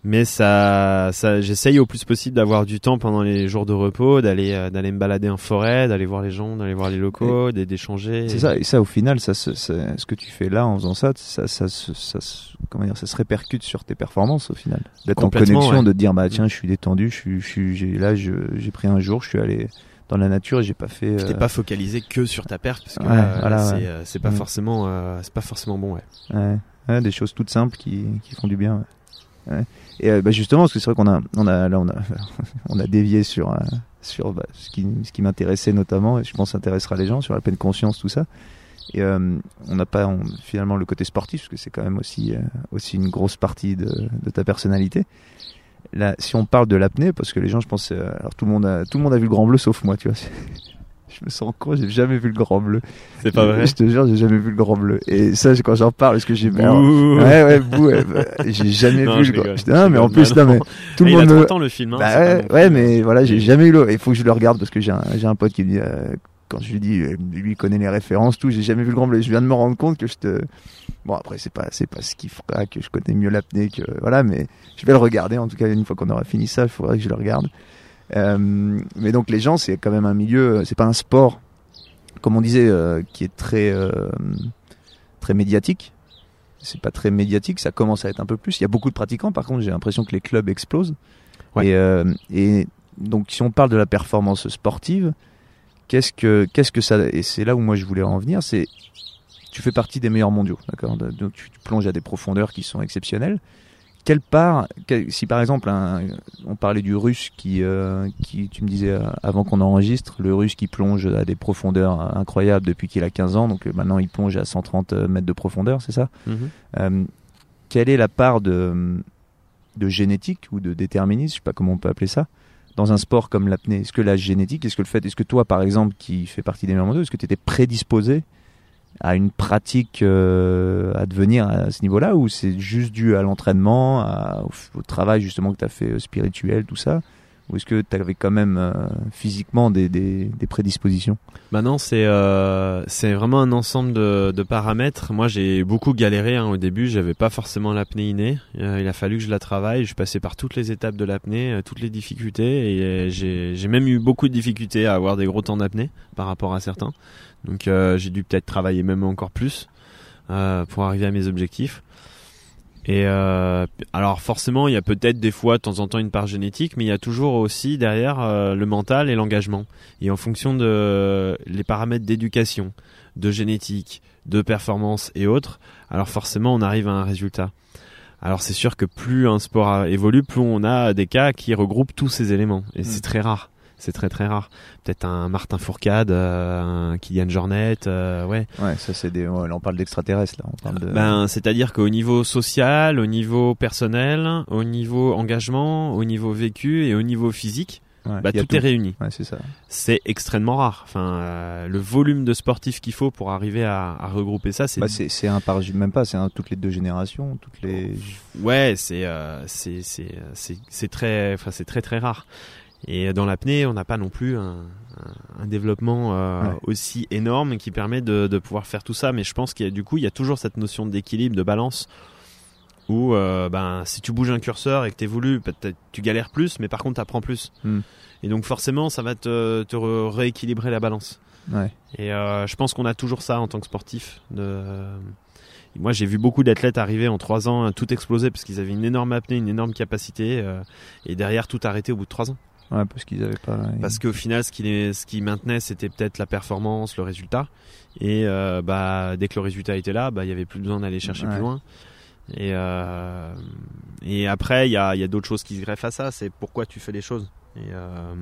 Mais ça, ça j'essaye au plus possible d'avoir du temps pendant les jours de repos, d'aller euh, d'aller me balader en forêt, d'aller voir les gens, d'aller voir les locaux, d'é- d'échanger. C'est ça, et ça au final, ça, ce que tu fais là en faisant ça, ça, ça, se- ça, comment dire, ça se répercute sur tes performances au final. D'être en connexion, ouais. de te dire bah tiens, je suis détendu, je suis, je suis, j'ai, là, j'ai pris un jour, je suis allé dans la nature et j'ai pas fait. T'es euh, pas focalisé que sur ta perte parce que Ouais, voilà, c'est ouais. euh, c'est pas Mm. forcément euh, c'est pas forcément bon ouais. ouais, ouais, des choses toutes simples qui, qui font du bien. ouais. Et euh, bah, justement, parce que c'est vrai qu'on a, on a, là, on a, on a dévié sur, euh, sur bah, ce qui, ce qui m'intéressait notamment, et je pense intéressera les gens sur la pleine conscience, tout ça. Et euh, on n'a pas finalement le côté sportif, parce que c'est quand même aussi, aussi une grosse partie de, de ta personnalité. Là, si on parle de l'apnée, parce que les gens, je pense, alors tout le monde a, tout le monde a vu le Grand Bleu sauf moi, tu vois. Je me sens con, j'ai jamais vu le Grand Bleu. C'est pas vrai. Je te jure, j'ai jamais vu le Grand Bleu. Et ça, quand j'en parle, est-ce que j'ai. Ouais, ouais, bouh, ouais, bah, j'ai jamais Non, vu je le Grand ah, je mais en plus, non, mais non. tout le monde a me. 30 ans le film. Hein, Bah ouais, non ouais, mais voilà, j'ai jamais eu le. Il faut que je le regarde parce que j'ai un, j'ai un pote qui me dit, euh, quand je lui dis, euh, lui il connaît les références, tout, j'ai jamais vu le Grand Bleu. Je viens de me rendre compte que je te. Bon, après, c'est pas, c'est pas ce qui fera que je connais mieux l'apnée que. Voilà, mais je vais le regarder. En tout cas, une fois qu'on aura fini ça, il faudrait que je le regarde. Euh, mais donc, les gens, c'est quand même un milieu, c'est pas un sport, comme on disait, euh, qui est très, euh, très médiatique. C'est pas très médiatique, ça commence à être un peu plus. Il y a beaucoup de pratiquants, par contre, j'ai l'impression que les clubs explosent. Ouais. Et, euh, et donc, si on parle de la performance sportive, qu'est-ce que, qu'est-ce que ça, et c'est là où moi je voulais en venir, c'est, tu fais partie des meilleurs mondiaux, d'accord? Donc, tu, tu plonges à des profondeurs qui sont exceptionnelles. Quelle part, si par exemple on parlait du russe qui, euh, qui, tu me disais euh, avant qu'on enregistre, le russe qui plonge à des profondeurs incroyables depuis qu'il a 15 ans, donc euh, maintenant il plonge à 130 mètres de profondeur, c'est ça? Mhm. Quelle est la part de, de génétique ou de déterminisme, je sais pas comment on peut appeler ça, dans un sport comme l'apnée? Est-ce que la génétique, est-ce que le fait, est-ce que toi par exemple qui fais partie des meilleurs est-ce que tu étais prédisposé à une pratique euh, à devenir à ce niveau-là ou c'est juste dû à l'entraînement, au, travail justement que tu as fait euh, spirituel, tout ça? Ou est-ce que tu avais quand même euh, physiquement des, des, prédispositions? Bah non, c'est vraiment un ensemble de, paramètres. Moi, j'ai beaucoup galéré hein, au début. J'avais pas forcément l'apnée innée. Il a fallu que je la travaille. Je passais par toutes les étapes de l'apnée, toutes les difficultés, et j'ai même eu beaucoup de difficultés à avoir des gros temps d'apnée par rapport à certains. Donc, j'ai dû peut-être travailler même encore plus pour arriver à mes objectifs. Et euh, alors forcément, il y a peut-être des fois de temps en temps une part génétique, mais il y a toujours aussi derrière euh, le mental et l'engagement. Et en fonction de les paramètres d'éducation, de génétique, de performance et autres, alors forcément on arrive à un résultat. Alors c'est sûr que plus un sport évolue, plus on a des cas qui regroupent tous ces éléments. Et c'est mm. très rare c'est très très rare. Peut-être un Martin Fourcade, euh, un Kylian Jornet, euh, ouais. Ouais, ça c'est des. on parle d'extraterrestres là. On parle de... Ben, c'est-à-dire qu'au niveau social, au niveau personnel, au niveau engagement, au niveau vécu et au niveau physique, bah, tout, est réuni. Ouais, c'est ça. C'est extrêmement rare. Enfin, euh, le volume de sportifs qu'il faut pour arriver à, à regrouper ça, c'est. Bah, c'est un par même pas, c'est toutes les deux générations, toutes les. Ouais, c'est euh, c'est c'est très, enfin c'est très très rare. Et dans l'apnée, on n'a pas non plus un, un, développement euh, aussi énorme qui permet de, de, pouvoir faire tout ça. Mais je pense qu'il y a du coup, il y a toujours cette notion d'équilibre, de balance, où euh, ben, si tu bouges un curseur et que tu voulu, peut-être tu galères plus, mais par contre tu apprends plus. Hmm. Et donc forcément, ça va te, te rééquilibrer la balance. Ouais. Et euh, je pense qu'on a toujours ça en tant que sportif. De... Moi, j'ai vu beaucoup d'athlètes arriver en trois ans, tout exploser parce qu'ils avaient une énorme apnée, une énorme capacité, et derrière tout arrêter au bout de trois ans. Ouais, parce qu'ils avaient pas. Parce qu'au final, ce qui, les, ce qui maintenait, c'était peut-être la performance, le résultat. Et euh, bah, dès que le résultat était là, bah, il y avait plus besoin d'aller chercher plus loin. Et, euh, et après, il y a, y a d'autres choses qui se greffent à ça. C'est pourquoi tu fais les choses. Et euh,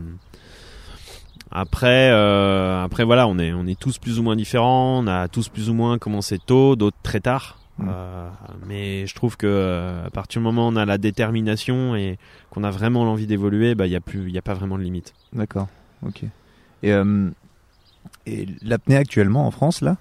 après, après voilà, on est, on est tous plus ou moins différents. On a tous plus ou moins commencé tôt, d'autres très tard. Mm. Euh, mais je trouve que euh, à partir du moment où on a la détermination et qu'on a vraiment l'envie d'évoluer, bah il y a plus, il y a pas vraiment de limite. D'accord. Ok. Et, euh, et l'apnée actuellement en France là,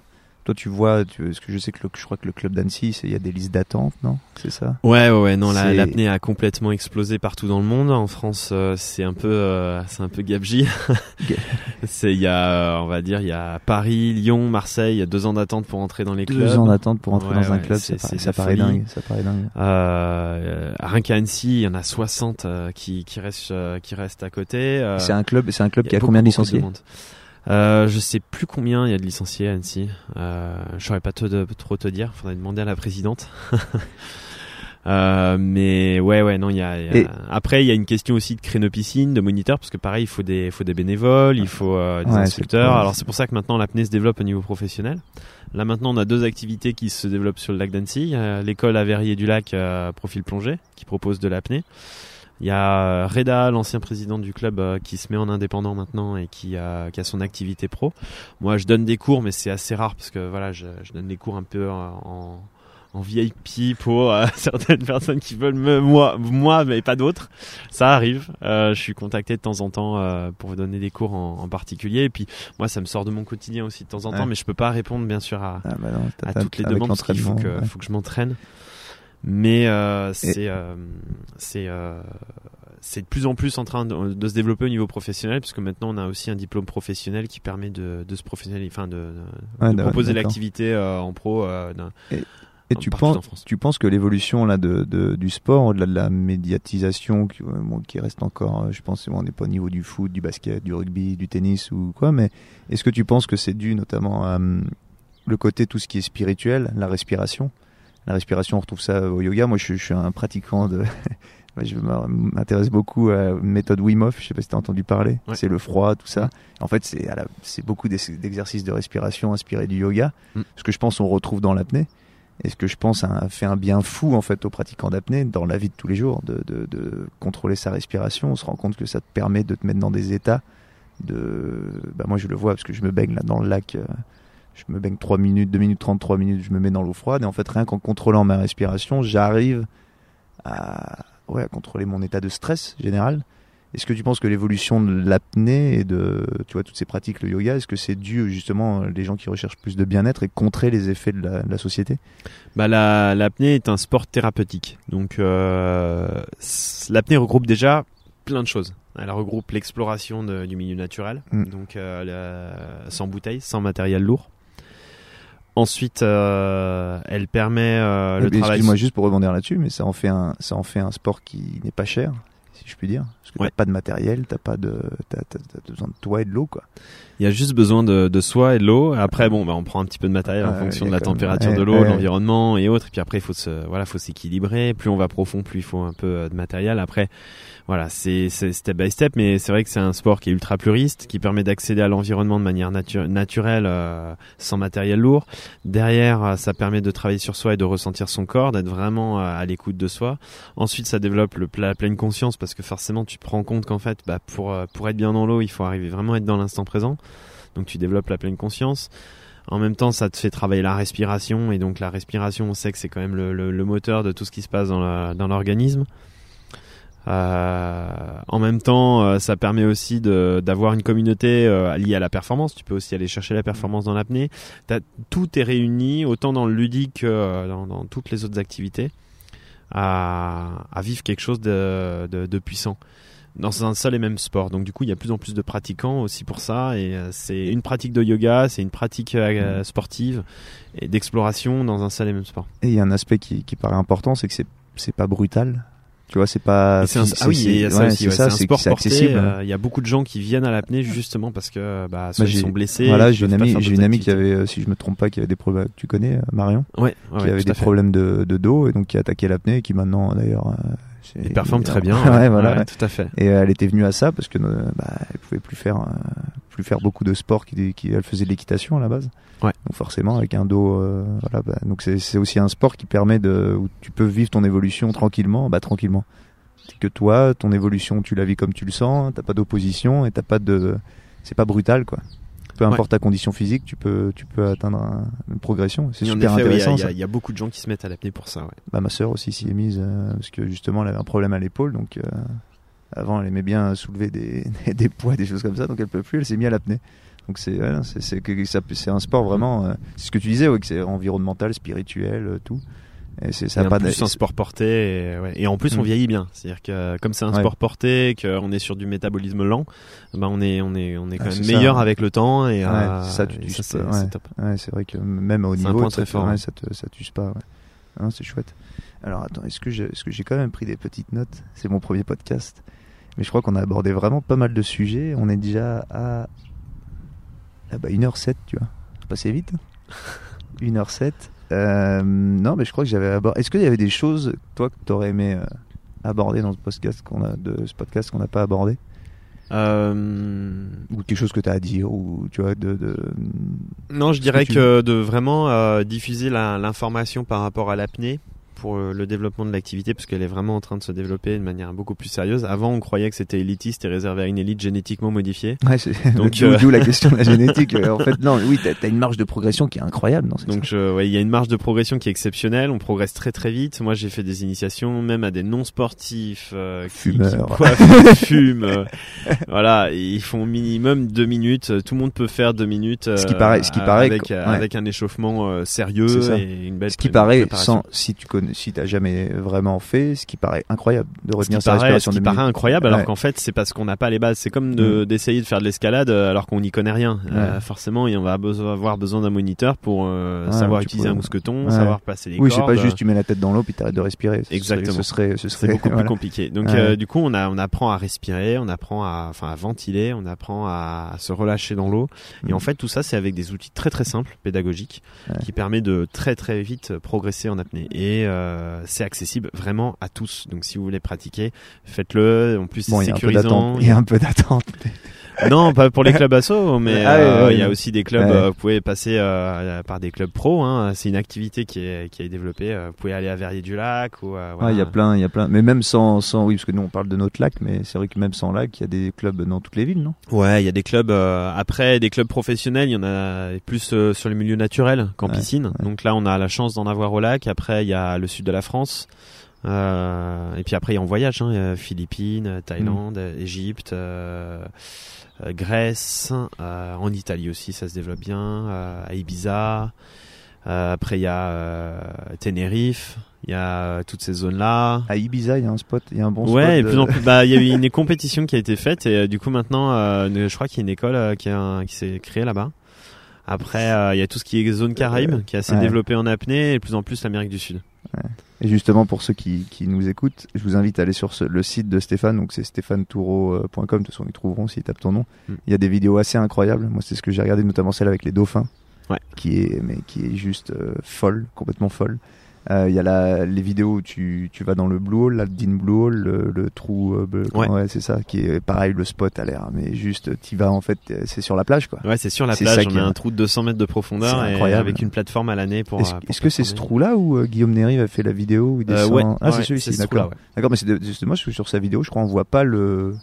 toi, tu vois, tu, parce que je sais que je crois que le club d'Annecy, il y a des listes d'attente, non? C'est ça? Ouais, ouais, ouais. Non, l'apnée a complètement explosé partout dans le monde. En France, euh, c'est un peu, euh, c'est un peu gabji. c'est, il y a, euh, on va dire, il y a Paris, Lyon, Marseille. Il y a deux ans d'attente pour entrer dans les clubs. Deux ans d'attente pour entrer dans un club, ça, ça paraît dingue. Ça paraît dingue. Euh, rien qu'à Annecy, il y en a 60 qui, qui restent, qui restent à côté. c'est un club, c'est un club qui a, combien de licenciés? Euh, je sais plus combien il y a de licenciés à Annecy. Euh, je saurais pas trop te dire. Faudrait demander à la présidente. euh, mais ouais, ouais, non, il y a. Après, il y a une question aussi de créneau piscine, de moniteur, parce que pareil, il faut des, faut des bénévoles, il faut euh, des instructeurs. Alors c'est pour ça que maintenant l'apnée se développe au niveau professionnel. Là maintenant, on a deux activités qui se développent sur le lac d'Annecy. L'école à Verrier du Lac, euh, profil plongé, qui propose de l'apnée. Il y a euh, Reda, l'ancien président du club, euh, qui se met en indépendant maintenant et qui a, qui a son activité pro. Moi, je donne des cours, mais c'est assez rare parce que voilà, je, je donne des cours un peu en, en VIP pour euh, certaines personnes qui veulent me, moi, moi, mais pas d'autres. Ça arrive. je suis contacté de temps en temps pour vous donner des cours en, en, particulier. Et puis moi, ça me sort de mon quotidien aussi de temps en temps, mais je peux pas répondre bien sûr à, ah, bah à toutes les demandes parce qu'il faut que, faut que je m'entraîne. Mais euh, c'est euh, c'est euh, c'est de plus en plus en train de, de, se développer au niveau professionnel, puisque maintenant on a aussi un diplôme professionnel qui permet de, de se professionnaliser, enfin de, de proposer l'activité en pro. Et, et tu penses, tu penses que l'évolution là de, de, du sport, au-delà de la médiatisation qui, bon, qui reste encore, je pense, on n'est pas au niveau du foot, du basket, du rugby, du tennis ou quoi, mais est-ce que tu penses que c'est dû notamment à le côté tout ce qui est spirituel, la respiration? La respiration, on retrouve ça au yoga. Moi, je, suis un pratiquant de. je m'intéresse beaucoup à méthode Wim Hof. Je sais pas si tu as entendu parler. C'est le froid, tout ça. En fait, c'est beaucoup d'exercices de respiration inspirés du yoga. Mm. Ce que je pense on retrouve dans l'apnée. Et ce que je pense a fait un bien fou en fait aux pratiquants d'apnée dans la vie de tous les jours, de, de, de, contrôler sa respiration. On se rend compte que ça te permet de te mettre dans des états de. Bah moi je le vois parce que je me baigne là dans le lac. Je me baigne 3 minutes, 2 minutes 30, 3 minutes, je me mets dans l'eau froide. Et en fait, rien qu'en contrôlant ma respiration, j'arrive à, ouais, à contrôler mon état de stress général est-ce que tu penses que l'évolution de l'apnée et de tu vois, toutes ces pratiques, le yoga, est-ce que c'est dû justement les gens qui recherchent plus de bien-être et contrer les effets de la, société? Bah, L'apnée est un sport thérapeutique. Donc euh, l'apnée regroupe déjà plein de choses. Elle regroupe l'exploration du milieu naturel, mm. donc euh, sans bouteille, sans matériel lourd. Ensuite, euh, elle permet euh, le travail. Excuse-moi juste pour rebondir là-dessus, mais ça en fait un, ça en fait un sport qui n'est pas cher si je puis dire. Parce que t'as pas de matériel, t'as pas de, t'as, besoin de toi et de l'eau, quoi. Il y a juste besoin de, de soi et de l'eau. Après, bon, bah, on prend un petit peu de matériel en fonction de la température de l'eau, de l'environnement et autres. Et puis après, il faut se, voilà, faut s'équilibrer. Plus on va profond, plus il faut un peu euh, de matériel. Après, voilà, c'est step by step, mais c'est vrai que c'est un sport qui est ultra pluriste, qui permet d'accéder à l'environnement de manière naturelle, euh, sans matériel lourd. Derrière, euh, ça permet de travailler sur soi et de ressentir son corps, d'être vraiment à l'écoute de soi. Ensuite, ça développe le, la pleine conscience parce que forcément, tu te rends compte qu'en fait, bah, pour pour être bien dans l'eau, il faut arriver vraiment à être dans l'instant présent. Donc, tu développes la pleine conscience. En même temps, ça te fait travailler la respiration et donc la respiration, on sait que c'est quand même le, moteur de tout ce qui se passe dans l'organisme. Euh, en même temps, euh, ça permet aussi d'avoir une communauté euh, liée à la performance. Tu peux aussi aller chercher la performance dans l'apnée. Tout est réuni, autant dans le ludique que dans, toutes les autres activités, à, à vivre quelque chose de, de, de, puissant dans un seul et même sport. Donc du coup, il y a plus en plus de pratiquants aussi pour ça. Et c'est une pratique de yoga, c'est une pratique mmh. sportive et d'exploration dans un seul et même sport. Et il y a un aspect qui, qui paraît important, c'est que c'est pas brutal tu vois, c'est pas. Un... Ah oui, il y a ça aussi. C'est un sport porté. Euh, il y a beaucoup de gens qui viennent à l'apnée justement parce que bah, soit ils sont blessés. Voilà, j'ai une amie, j'ai une amie qui avait, euh, si je me trompe pas, qui avait des problèmes. Tu connais euh, Marion Ouais. qui avait des problèmes de, de, dos et donc qui a attaqué l'apnée et qui maintenant d'ailleurs. Il performe très bien. ouais, voilà. tout à fait. Et elle était venue à ça parce que bah, elle pouvait plus faire plus faire beaucoup de sport qui, qui elle faisait de l'équitation à la base. Ouais. Donc forcément avec un dos voilà bah, donc c'est aussi un sport qui permet de où tu peux vivre ton évolution tranquillement bah tranquillement que toi, ton évolution, tu la vis comme tu le sens, t'as pas d'opposition et t'as pas de, c'est pas brutal quoi. Peu importe ta condition physique, tu peux, tu peux atteindre une progression. C'est super intéressant. Il y, a beaucoup de gens qui se mettent à l'apnée pour ça. Ouais. Bah, ma sœur aussi s'y est mise euh, parce que justement elle avait un problème à l'épaule, donc euh, avant elle aimait bien soulever des, des, poids, des choses comme ça, donc elle peut plus. Elle s'est mise à l'apnée. Donc c'est c'est un sport vraiment. Euh, c'est ce que tu disais, ouais, que c'est environnemental, spirituel, tout. Et c'est ça pas plus un sport porté et, ouais. et en plus on mm. vieillit bien. C'est-à-dire que comme c'est un sport porté, qu'on est sur du métabolisme lent, bah on est on est on est quand même meilleur avec le temps et euh, ça tu c'est top. c'est vrai que même au niveau très fort, ça te ça t'use pas. Hein, c'est chouette. Alors attends, est-ce que j'ai est-ce que j'ai quand même pris des petites notes? C'est mon premier podcast, mais je crois qu'on a abordé vraiment pas mal de sujets. On est déjà à ah bah 1h07, tu vois. Passé vite. 1h07. Euh, non, mais je crois que j'avais abordé. Est-ce qu'il y avait des choses, toi, que tu aurais aimé euh, aborder dans ce podcast qu'on a, de ce podcast qu'on n'a pas abordé? Euh... Ou quelque chose que tu as à dire ou tu vois de, de... Non, je dirais que, de vraiment euh, diffuser l'information par rapport à l'apnée pour euh, le développement de l'activité parce qu'elle est vraiment en train de se développer de manière beaucoup plus sérieuse. Avant, on croyait que c'était élitiste et réservé à une élite génétiquement modifiée. Ouais, donc d'où euh, la question de la génétique. en fait, non, oui, t'as as une marge de progression qui est incroyable. Non, donc, ouais, il y a une marge de progression qui est exceptionnelle. On progresse très très vite. Moi, j'ai fait des initiations même à des non sportifs euh, fumeurs, qui, fument. Euh, voilà, ils font minimum deux minutes. Tout le monde peut faire deux minutes. ce qui paraît, ce qui paraît, avec, avec un échauffement sérieux et une belle. Ce qui paraît, sans si tu connais si t'as jamais vraiment fait, ce qui paraît incroyable de retenir sa respiration. Ce qui paraît incroyable, alors qu'en fait, c'est parce qu'on n'a pas les bases. C'est comme mm. d'essayer de, faire de l'escalade euh, alors qu'on n'y connaît rien. Euh, forcément, on va avoir besoin d'un moniteur pour euh, savoir utiliser un mousqueton, savoir placer les oui, cordes. Oui, c'est pas juste tu mets la tête dans l'eau puis t'arrêtes de respirer. Exactement. Ce serait, ce serait beaucoup plus compliqué. Donc, du coup, on, a, on apprend à respirer, on apprend à, enfin, à ventiler, on apprend à, se relâcher dans l'eau. Et en mm. fait, tout ça, c'est avec des outils très très simples, pédagogiques, qui permet de très très vite progresser en apnée. Et c'est accessible vraiment à tous. Donc si vous voulez pratiquer, faites-le. En plus, c'est sécurisant. Il y a un peu d'attente. Non, pas pour les clubs asso, mais Ah euh, il y a aussi des clubs. Euh, vous pouvez passer euh, par des clubs pro. Hein, c'est une activité qui est qui est développée. vous pouvez aller à Verrier-du-Lac ou. euh, Ah, voilà. il y a plein, il y a plein. Mais même sans, sans, oui, parce que nous on parle de notre lac, mais c'est vrai que même sans lac, il y a des clubs dans toutes les villes, non? Ouais, il y a des clubs. après, des clubs professionnels, il y en a plus sur les milieux naturels qu'en piscine. Donc là, on a la chance d'en avoir au lac. Après, il y a le sud de la France. Euh, et puis après, il y a en voyage, hein, il y a Philippines, Thaïlande. Égypte, euh, Grèce, euh, en Italie aussi, ça se développe bien, euh, à Ibiza. Euh, après, il y a euh, Tenerife, il y a euh, toutes ces zones-là. À Ibiza, il y a un spot, il y a un bon spot. Ouais, et de- plus en plus, bah, il y a eu une compétition qui a été faite et euh, du coup maintenant, euh, je crois qu'il y a une école euh, qui, a- qui s'est créée là-bas. Après, euh, il y a tout ce qui est zone Caraïbe, qui est assez Ouais. développé en apnée et de plus en plus l'Amérique du Sud. Et justement, pour ceux qui, qui nous écoutent, je vous invite à aller sur ce- le site de Stéphane, donc c'est stéphanetoureau.com, de toute façon ils trouveront s'ils tapent ton nom. Mm. Il y a des vidéos assez incroyables, moi c'est ce que j'ai regardé, notamment celle avec les dauphins, Ouais. qui est, mais qui est juste euh, folle, complètement folle. Euh, Il y a la, les vidéos où tu, tu vas dans le Blue Hole, la Dean Blue Hole, le, le trou, euh, bleu- Ouais. c'est ça, qui est pareil, le spot a l'air, mais juste, tu vas en fait, euh, c'est sur la plage quoi. Ouais, c'est sur la plage, on a est- un trou de 200 mètres de profondeur et avec une plateforme à l'année pour. Est-ce euh, pour est-ce que c'est ce trou-là où euh, Guillaume Néry a fait la vidéo où il Euh, descend ouais, Ah, c'est ouais, celui-ci, ce d'accord. ouais. D'accord, mais c'est justement sur sa vidéo, je crois on voit pas le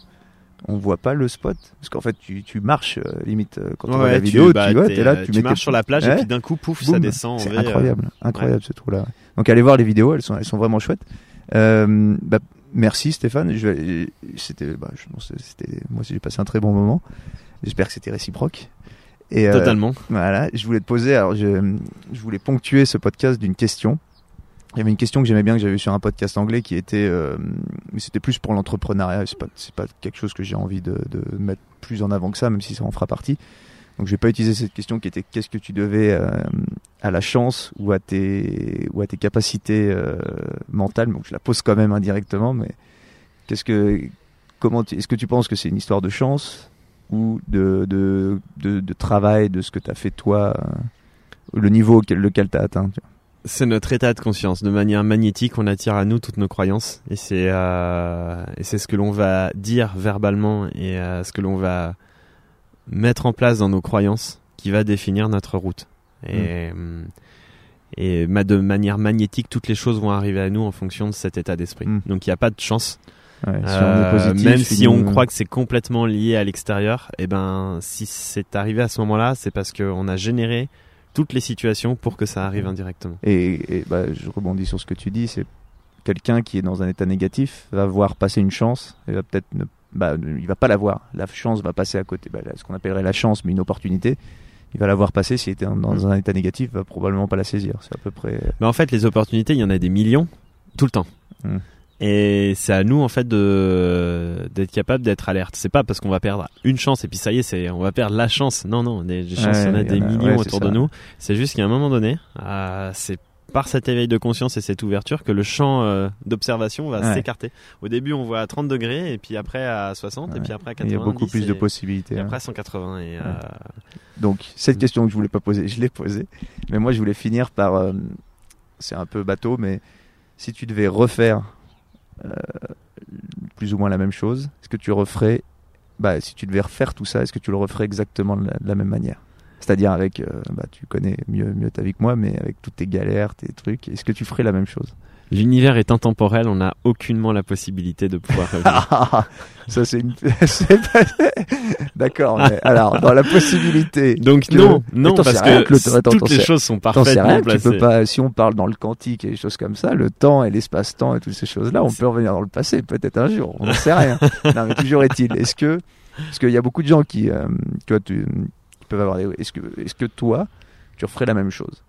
on voit pas le spot parce qu'en fait tu, tu marches euh, limite euh, quand on voit Ouais, la tu- vidéo, bah, tu vois, t'es, t'es là, euh, tu, tu mets marches tes- sur la plage et Ouais. puis d'un coup, pouf, ça descend. en C'est euh, incroyable, incroyable ce trou là. Donc allez voir les vidéos, elles sont elles sont vraiment chouettes. Euh, bah, merci Stéphane, je c'était bah, je pense que c'était moi aussi j'ai passé un très bon moment. J'espère que c'était réciproque. Et euh, Totalement. voilà, je voulais te poser, alors je, je voulais ponctuer ce podcast d'une question. Il y avait une question que j'aimais bien que j'avais sur un podcast anglais qui était, euh, mais c'était plus pour l'entrepreneuriat. C'est pas, c'est pas quelque chose que j'ai envie de, de mettre plus en avant que ça, même si ça en fera partie. Donc je vais pas utiliser cette question qui était qu'est-ce que tu devais euh, à la chance ou à tes ou à tes capacités euh, mentales? Donc je la pose quand même indirectement, mais qu'est-ce que comment est-ce que tu penses que c'est une histoire de chance ou de de, de, de travail, de ce que tu as fait toi, euh, le niveau auquel lequel tu as atteint. C'est notre état de conscience. De manière magnétique, on attire à nous toutes nos croyances. Et c'est euh, ce que l'on va dire verbalement et euh, ce que l'on va mettre en place dans nos croyances qui va définir notre route. Et, et ma- de manière magnétique, toutes les choses vont arriver à nous en fonction de cet état d'esprit. Mm. Donc il n'y a pas de chance. Ouais, si Euh, positif, même si on croit que c'est complètement lié à l'extérieur, et ben si c'est arrivé à ce moment-là, c'est parce qu'on a généré toutes les situations pour que ça arrive indirectement. Et, et, bah, je rebondis sur ce que tu dis, c'est quelqu'un qui est dans un état négatif va voir passer une chance et va peut-être ne bah, ne- il va pas la voir. La chance va passer à côté. Bah, ce qu'on appellerait la chance, mais une opportunité. Il va la voir passer. S'il était dans- Mm. un état négatif, il va probablement pas la saisir. C'est à peu près. Mais en fait, les opportunités, il y en a des millions tout le temps. Mm. Et c'est à nous en fait de d'être capable d'être alerte. C'est pas parce qu'on va perdre une chance et puis ça y est, c'est on va perdre la chance. Non non, des, des chances, il y en a des millions ouais, autour ça. de nous. C'est juste qu'à un moment donné, euh, c'est par cet éveil de conscience et cette ouverture que le champ euh, d'observation va Ouais. s'écarter. Au début, on voit à 30 degrés et puis après à 60 et puis après à Il 90. y a beaucoup plus et- de possibilités. Et hein. après à 180 et euh, Donc cette Mm. question que je voulais pas poser, je l'ai posée. Mais moi, je voulais finir par. euh, c'est un peu bateau, mais si tu devais refaire euh, plus ou moins la même chose, est-ce que tu referais bah, si tu devais refaire tout ça, est-ce que tu le referais exactement de la, de la même manière? C'est-à-dire avec, euh, bah, tu connais mieux, mieux ta vie que moi, mais avec toutes tes galères, tes trucs, est-ce que tu ferais la même chose? L'univers est intemporel, on n'a aucunement la possibilité de pouvoir revenir. Ah, Ça c'est une... D'accord, mais alors dans la possibilité... Donc que- non, non parce que que le attends, toutes les choses sont parfaitement rien, tu placées. peux pas, si on parle dans le quantique et des choses comme ça, le temps et l'espace-temps et toutes ces choses-là, on peut revenir dans le passé, peut-être un jour, on n'en sait rien. non, mais toujours est-il, est-ce que, parce qu'il y a beaucoup de gens qui, euh, tu vois, tu, qui peuvent avoir des, est-ce que, est-ce que toi, tu referais la même chose?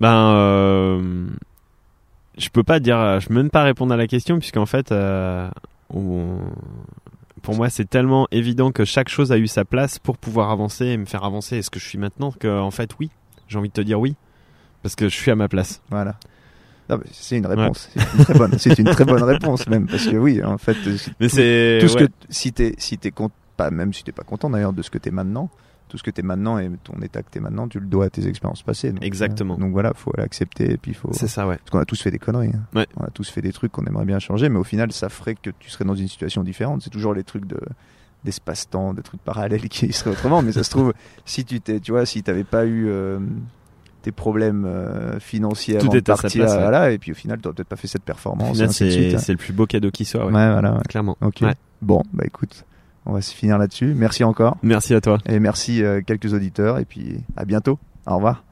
Ben, euh, je peux pas dire, je peux même pas répondre à la question puisqu'en fait, euh, on- pour moi, c'est tellement évident que chaque chose a eu sa place pour pouvoir avancer et me faire avancer. Est-ce que je suis maintenant que, en fait, oui, j'ai envie de te dire oui parce que je suis à ma place. Voilà. C'est une réponse, c'est une très bonne, c'est une très bonne réponse même, parce que oui, en fait, Mais c'est tout ouais. que si t'es si t'es pas même si t'es pas content d'ailleurs de ce que t'es maintenant tout ce que t'es maintenant et ton état que t'es maintenant tu le dois à tes expériences passées donc, Exactement. euh, donc voilà faut l'accepter et puis faut c'est ça, ouais. parce qu'on a tous fait des conneries hein. Ouais. on a tous fait des trucs qu'on aimerait bien changer mais au final ça ferait que tu serais dans une situation différente c'est toujours les trucs de d'espace-temps, de trucs parallèles qui seraient autrement. mais ça se trouve, si tu t'es, tu vois, si t'avais pas eu euh, tes problèmes euh, financiers Tout avant de partir, place, ouais. voilà, et puis au final, t'aurais peut-être pas fait cette performance. Suite. c'est le plus beau cadeau qui soit, ouais. Ouais, voilà. ouais. clairement. Ok. Bon, bah écoute, on va se finir là-dessus. Merci encore. Merci à toi. Et merci euh, quelques auditeurs. Et puis à bientôt. Au revoir.